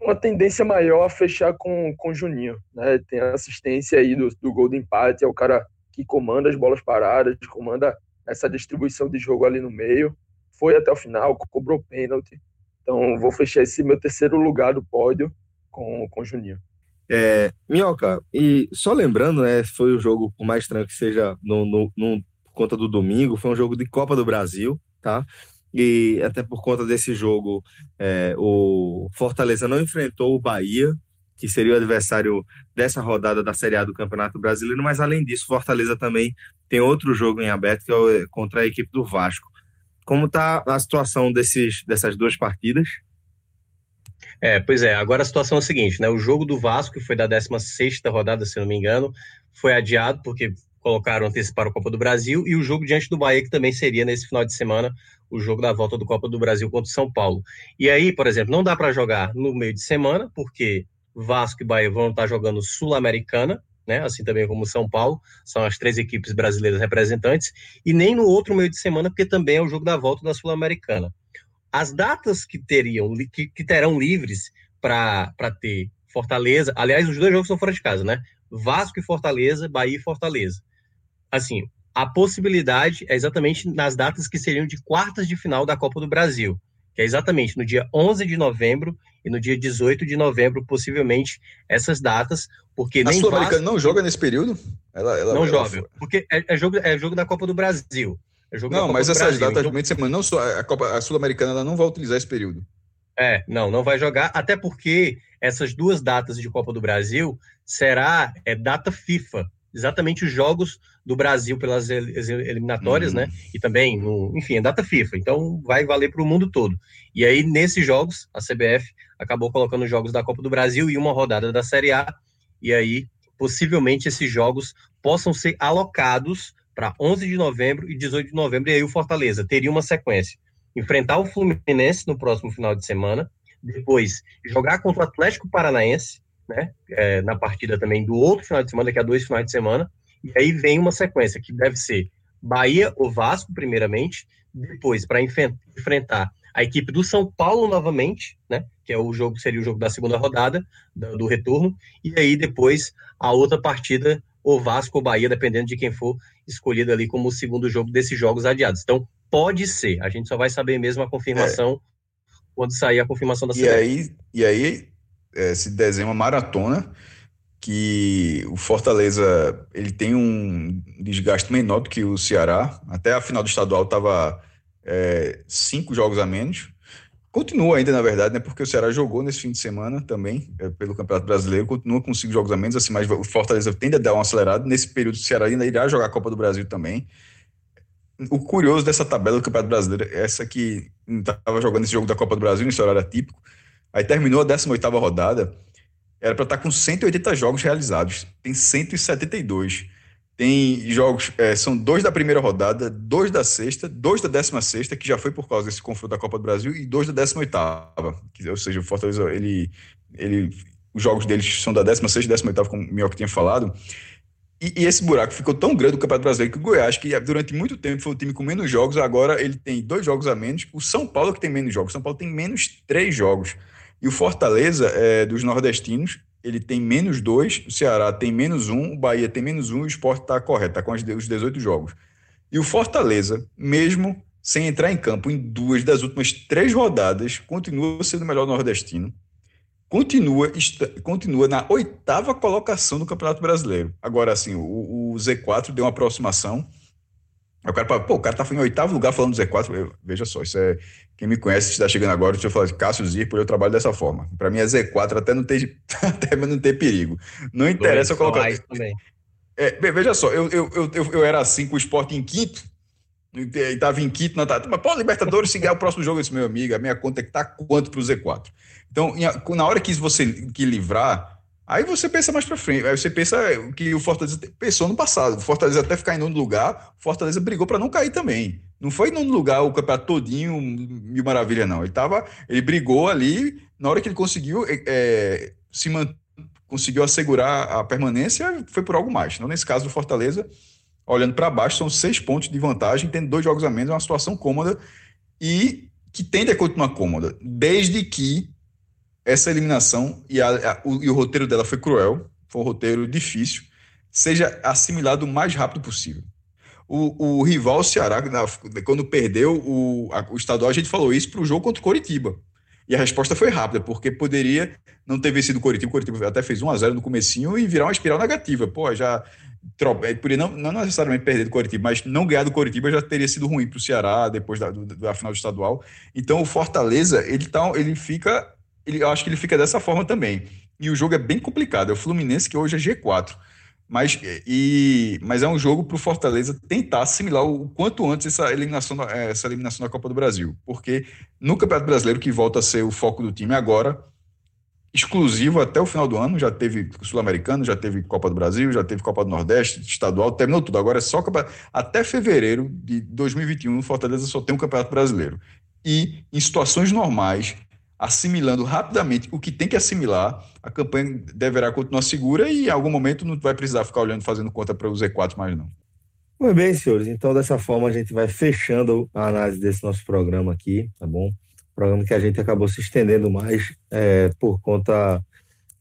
uma tendência maior a fechar com, o Juninho. Né? Tem a assistência aí do, do gol do empate, é o cara que comanda as bolas paradas, comanda essa distribuição de jogo ali no meio. Foi até o final, cobrou pênalti. Então, vou fechar esse meu terceiro lugar do pódio com, com o Juninho. É, Minhoca, e só lembrando, né, foi o jogo, por mais estranho que seja, no, no conta do domingo, foi um jogo de Copa do Brasil, tá? E até por conta desse jogo, é, o Fortaleza não enfrentou o Bahia, que seria o adversário dessa rodada da Série A do Campeonato Brasileiro, mas além disso, Fortaleza também tem outro jogo em aberto, que é contra a equipe do Vasco. Como está a situação desses, dessas duas partidas? É, pois é, agora a situação é a seguinte, né? O jogo do Vasco, que foi da 16 rodada, se não me engano, foi adiado porque colocaram antecipar a Copa do Brasil e o jogo diante do Bahia, que também seria nesse final de semana o jogo da volta do Copa do Brasil contra o São Paulo. E aí, por exemplo, não dá para jogar no meio de semana, porque Vasco e Bahia vão estar jogando Sul-Americana, né? Assim também como São Paulo, são as três equipes brasileiras representantes, e nem no outro meio de semana, porque também é o jogo da volta da Sul-Americana. As datas que teriam, que, que terão livres para ter Fortaleza, aliás, os dois jogos são fora de casa, né? Vasco e Fortaleza, Bahia e Fortaleza assim, a possibilidade é exatamente nas datas que seriam de quartas de final da Copa do Brasil, que é exatamente no dia 11 de novembro e no dia 18 de novembro, possivelmente essas datas, porque a nem Sul-Americana não joga nesse período? Ela, ela não ela joga, foi. porque é, é, jogo, é jogo da Copa do Brasil. É não, mas essas Brasil, datas então... de semana, não só a Copa a Sul-Americana, não vai utilizar esse período. É, não, não vai jogar, até porque essas duas datas de Copa do Brasil será é data FIFA, exatamente os jogos do Brasil pelas eliminatórias, uhum. né? E também, no, enfim, é data FIFA, então vai valer para o mundo todo. E aí, nesses jogos, a CBF acabou colocando jogos da Copa do Brasil e uma rodada da Série A, e aí, possivelmente, esses jogos possam ser alocados para 11 de novembro e 18 de novembro, e aí o Fortaleza teria uma sequência. Enfrentar o Fluminense no próximo final de semana, depois jogar contra o Atlético Paranaense, né? É, na partida também do outro final de semana, daqui a dois finais de semana. E aí vem uma sequência que deve ser Bahia ou Vasco, primeiramente, depois para enfrentar a equipe do São Paulo novamente, né? Que é o jogo, seria o jogo da segunda rodada do, do retorno, e aí depois a outra partida, ou Vasco ou Bahia, dependendo de quem for escolhido ali como o segundo jogo desses jogos adiados. Então, pode ser, a gente só vai saber mesmo a confirmação é. quando sair a confirmação da e aí E aí, é, se desenha uma maratona que o Fortaleza ele tem um desgaste menor do que o Ceará. Até a final do estadual estava é, cinco jogos a menos. Continua ainda, na verdade, né? Porque o Ceará jogou nesse fim de semana também, é, pelo Campeonato Brasileiro, continua com cinco jogos a menos, assim, mas o Fortaleza tende a dar um acelerado. Nesse período, o Ceará ainda irá jogar a Copa do Brasil também. O curioso dessa tabela do Campeonato Brasileiro é essa que estava jogando esse jogo da Copa do Brasil nesse horário típico, Aí terminou a 18 rodada, era para estar tá com 180 jogos realizados. Tem 172. Tem jogos, é, são dois da primeira rodada, dois da sexta, dois da décima sexta, que já foi por causa desse confronto da Copa do Brasil, e dois da décima oitava. Ou seja, o Fortaleza, ele, ele, os jogos deles são da décima sexta e décima oitava, como o Mioca tinha falado. E, e, esse buraco ficou tão grande no Campeonato Brasileiro que o Goiás, que durante muito tempo foi o time com menos jogos, agora ele tem dois jogos a menos. O São Paulo que tem menos jogos. O São Paulo tem menos três jogos. E o Fortaleza, é, dos nordestinos, ele tem menos dois, o Ceará tem menos um, o Bahia tem menos um e o Sport está correto, está com os 18 jogos. E o Fortaleza, mesmo sem entrar em campo em duas das últimas três rodadas, continua sendo o melhor nordestino. Continua, está, continua na oitava colocação do Campeonato Brasileiro. Agora, assim, o, o Z4 deu uma aproximação o cara fala, pô, o cara tá em oitavo lugar falando do Z4. Eu, veja só, isso é. Quem me conhece está chegando agora, deixa eu falar, Cássio Zirpo, eu trabalho dessa forma. Para mim é Z4 até não ter, até não ter perigo. Não interessa eu colocar. É, veja só, eu, eu, eu, eu, era assim com o esporte em quinto, e estava em quinto na Mas, pô, Libertadores, se ganhar o próximo jogo, eu disse, meu amigo, a minha conta é que tá quanto para o Z4. Então, na hora que você que livrar, Aí você pensa mais para frente, aí você pensa que o Fortaleza pensou no passado. O Fortaleza até ficar em nono lugar, o Fortaleza brigou para não cair também. Não foi em nono lugar o campeonato todinho mil maravilha, não. Ele tava, ele brigou ali, na hora que ele conseguiu é, é se man, conseguiu assegurar a permanência, foi por algo mais. Não nesse caso do Fortaleza, olhando para baixo, são seis pontos de vantagem, tendo dois jogos a menos, é uma situação cômoda e que tende a continuar cômoda, desde que essa eliminação, e, a, a, o, e o roteiro dela foi cruel, foi um roteiro difícil, seja assimilado o mais rápido possível. O, o rival Ceará, quando perdeu o, a, o estadual, a gente falou isso para o jogo contra o Coritiba. E a resposta foi rápida, porque poderia não ter vencido o Coritiba. O Coritiba até fez 1 a 0 no comecinho e virar uma espiral negativa. Pô, já poderia não, não necessariamente perder do Coritiba, mas não ganhar do Coritiba já teria sido ruim para o Ceará depois da, do, da final do estadual. Então o Fortaleza, ele, tá, ele fica, ele, eu acho que ele fica dessa forma também. E o jogo é bem complicado. É o Fluminense que hoje é G4. Mas, e, mas é um jogo para o Fortaleza tentar assimilar o quanto antes essa eliminação, essa eliminação da Copa do Brasil. Porque no Campeonato Brasileiro, que volta a ser o foco do time agora, exclusivo até o final do ano, já teve Sul-Americano, já teve Copa do Brasil, já teve Copa do Nordeste, estadual, terminou tudo. Agora é só. Até fevereiro de 2021, o Fortaleza só tem um Campeonato Brasileiro. E em situações normais, assimilando rapidamente o que tem que assimilar, a campanha deverá continuar segura e em algum momento não vai precisar ficar olhando, fazendo conta para o Z4 mais não. Muito bem, senhores. Então, dessa forma, a gente vai fechando a análise desse nosso programa aqui, tá bom? Programa que a gente acabou se estendendo mais é, por conta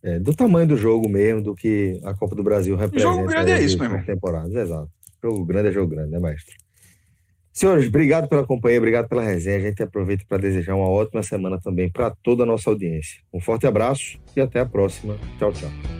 é, do tamanho do jogo mesmo, do que a Copa do Brasil representa. Jogo grande é isso, mesmo. Temporadas, exato. Jogo grande é jogo grande, né, mestre? Senhores, obrigado pela companhia, obrigado pela resenha. A gente aproveita para desejar uma ótima semana também para toda a nossa audiência. Um forte abraço e até a próxima. Tchau, tchau.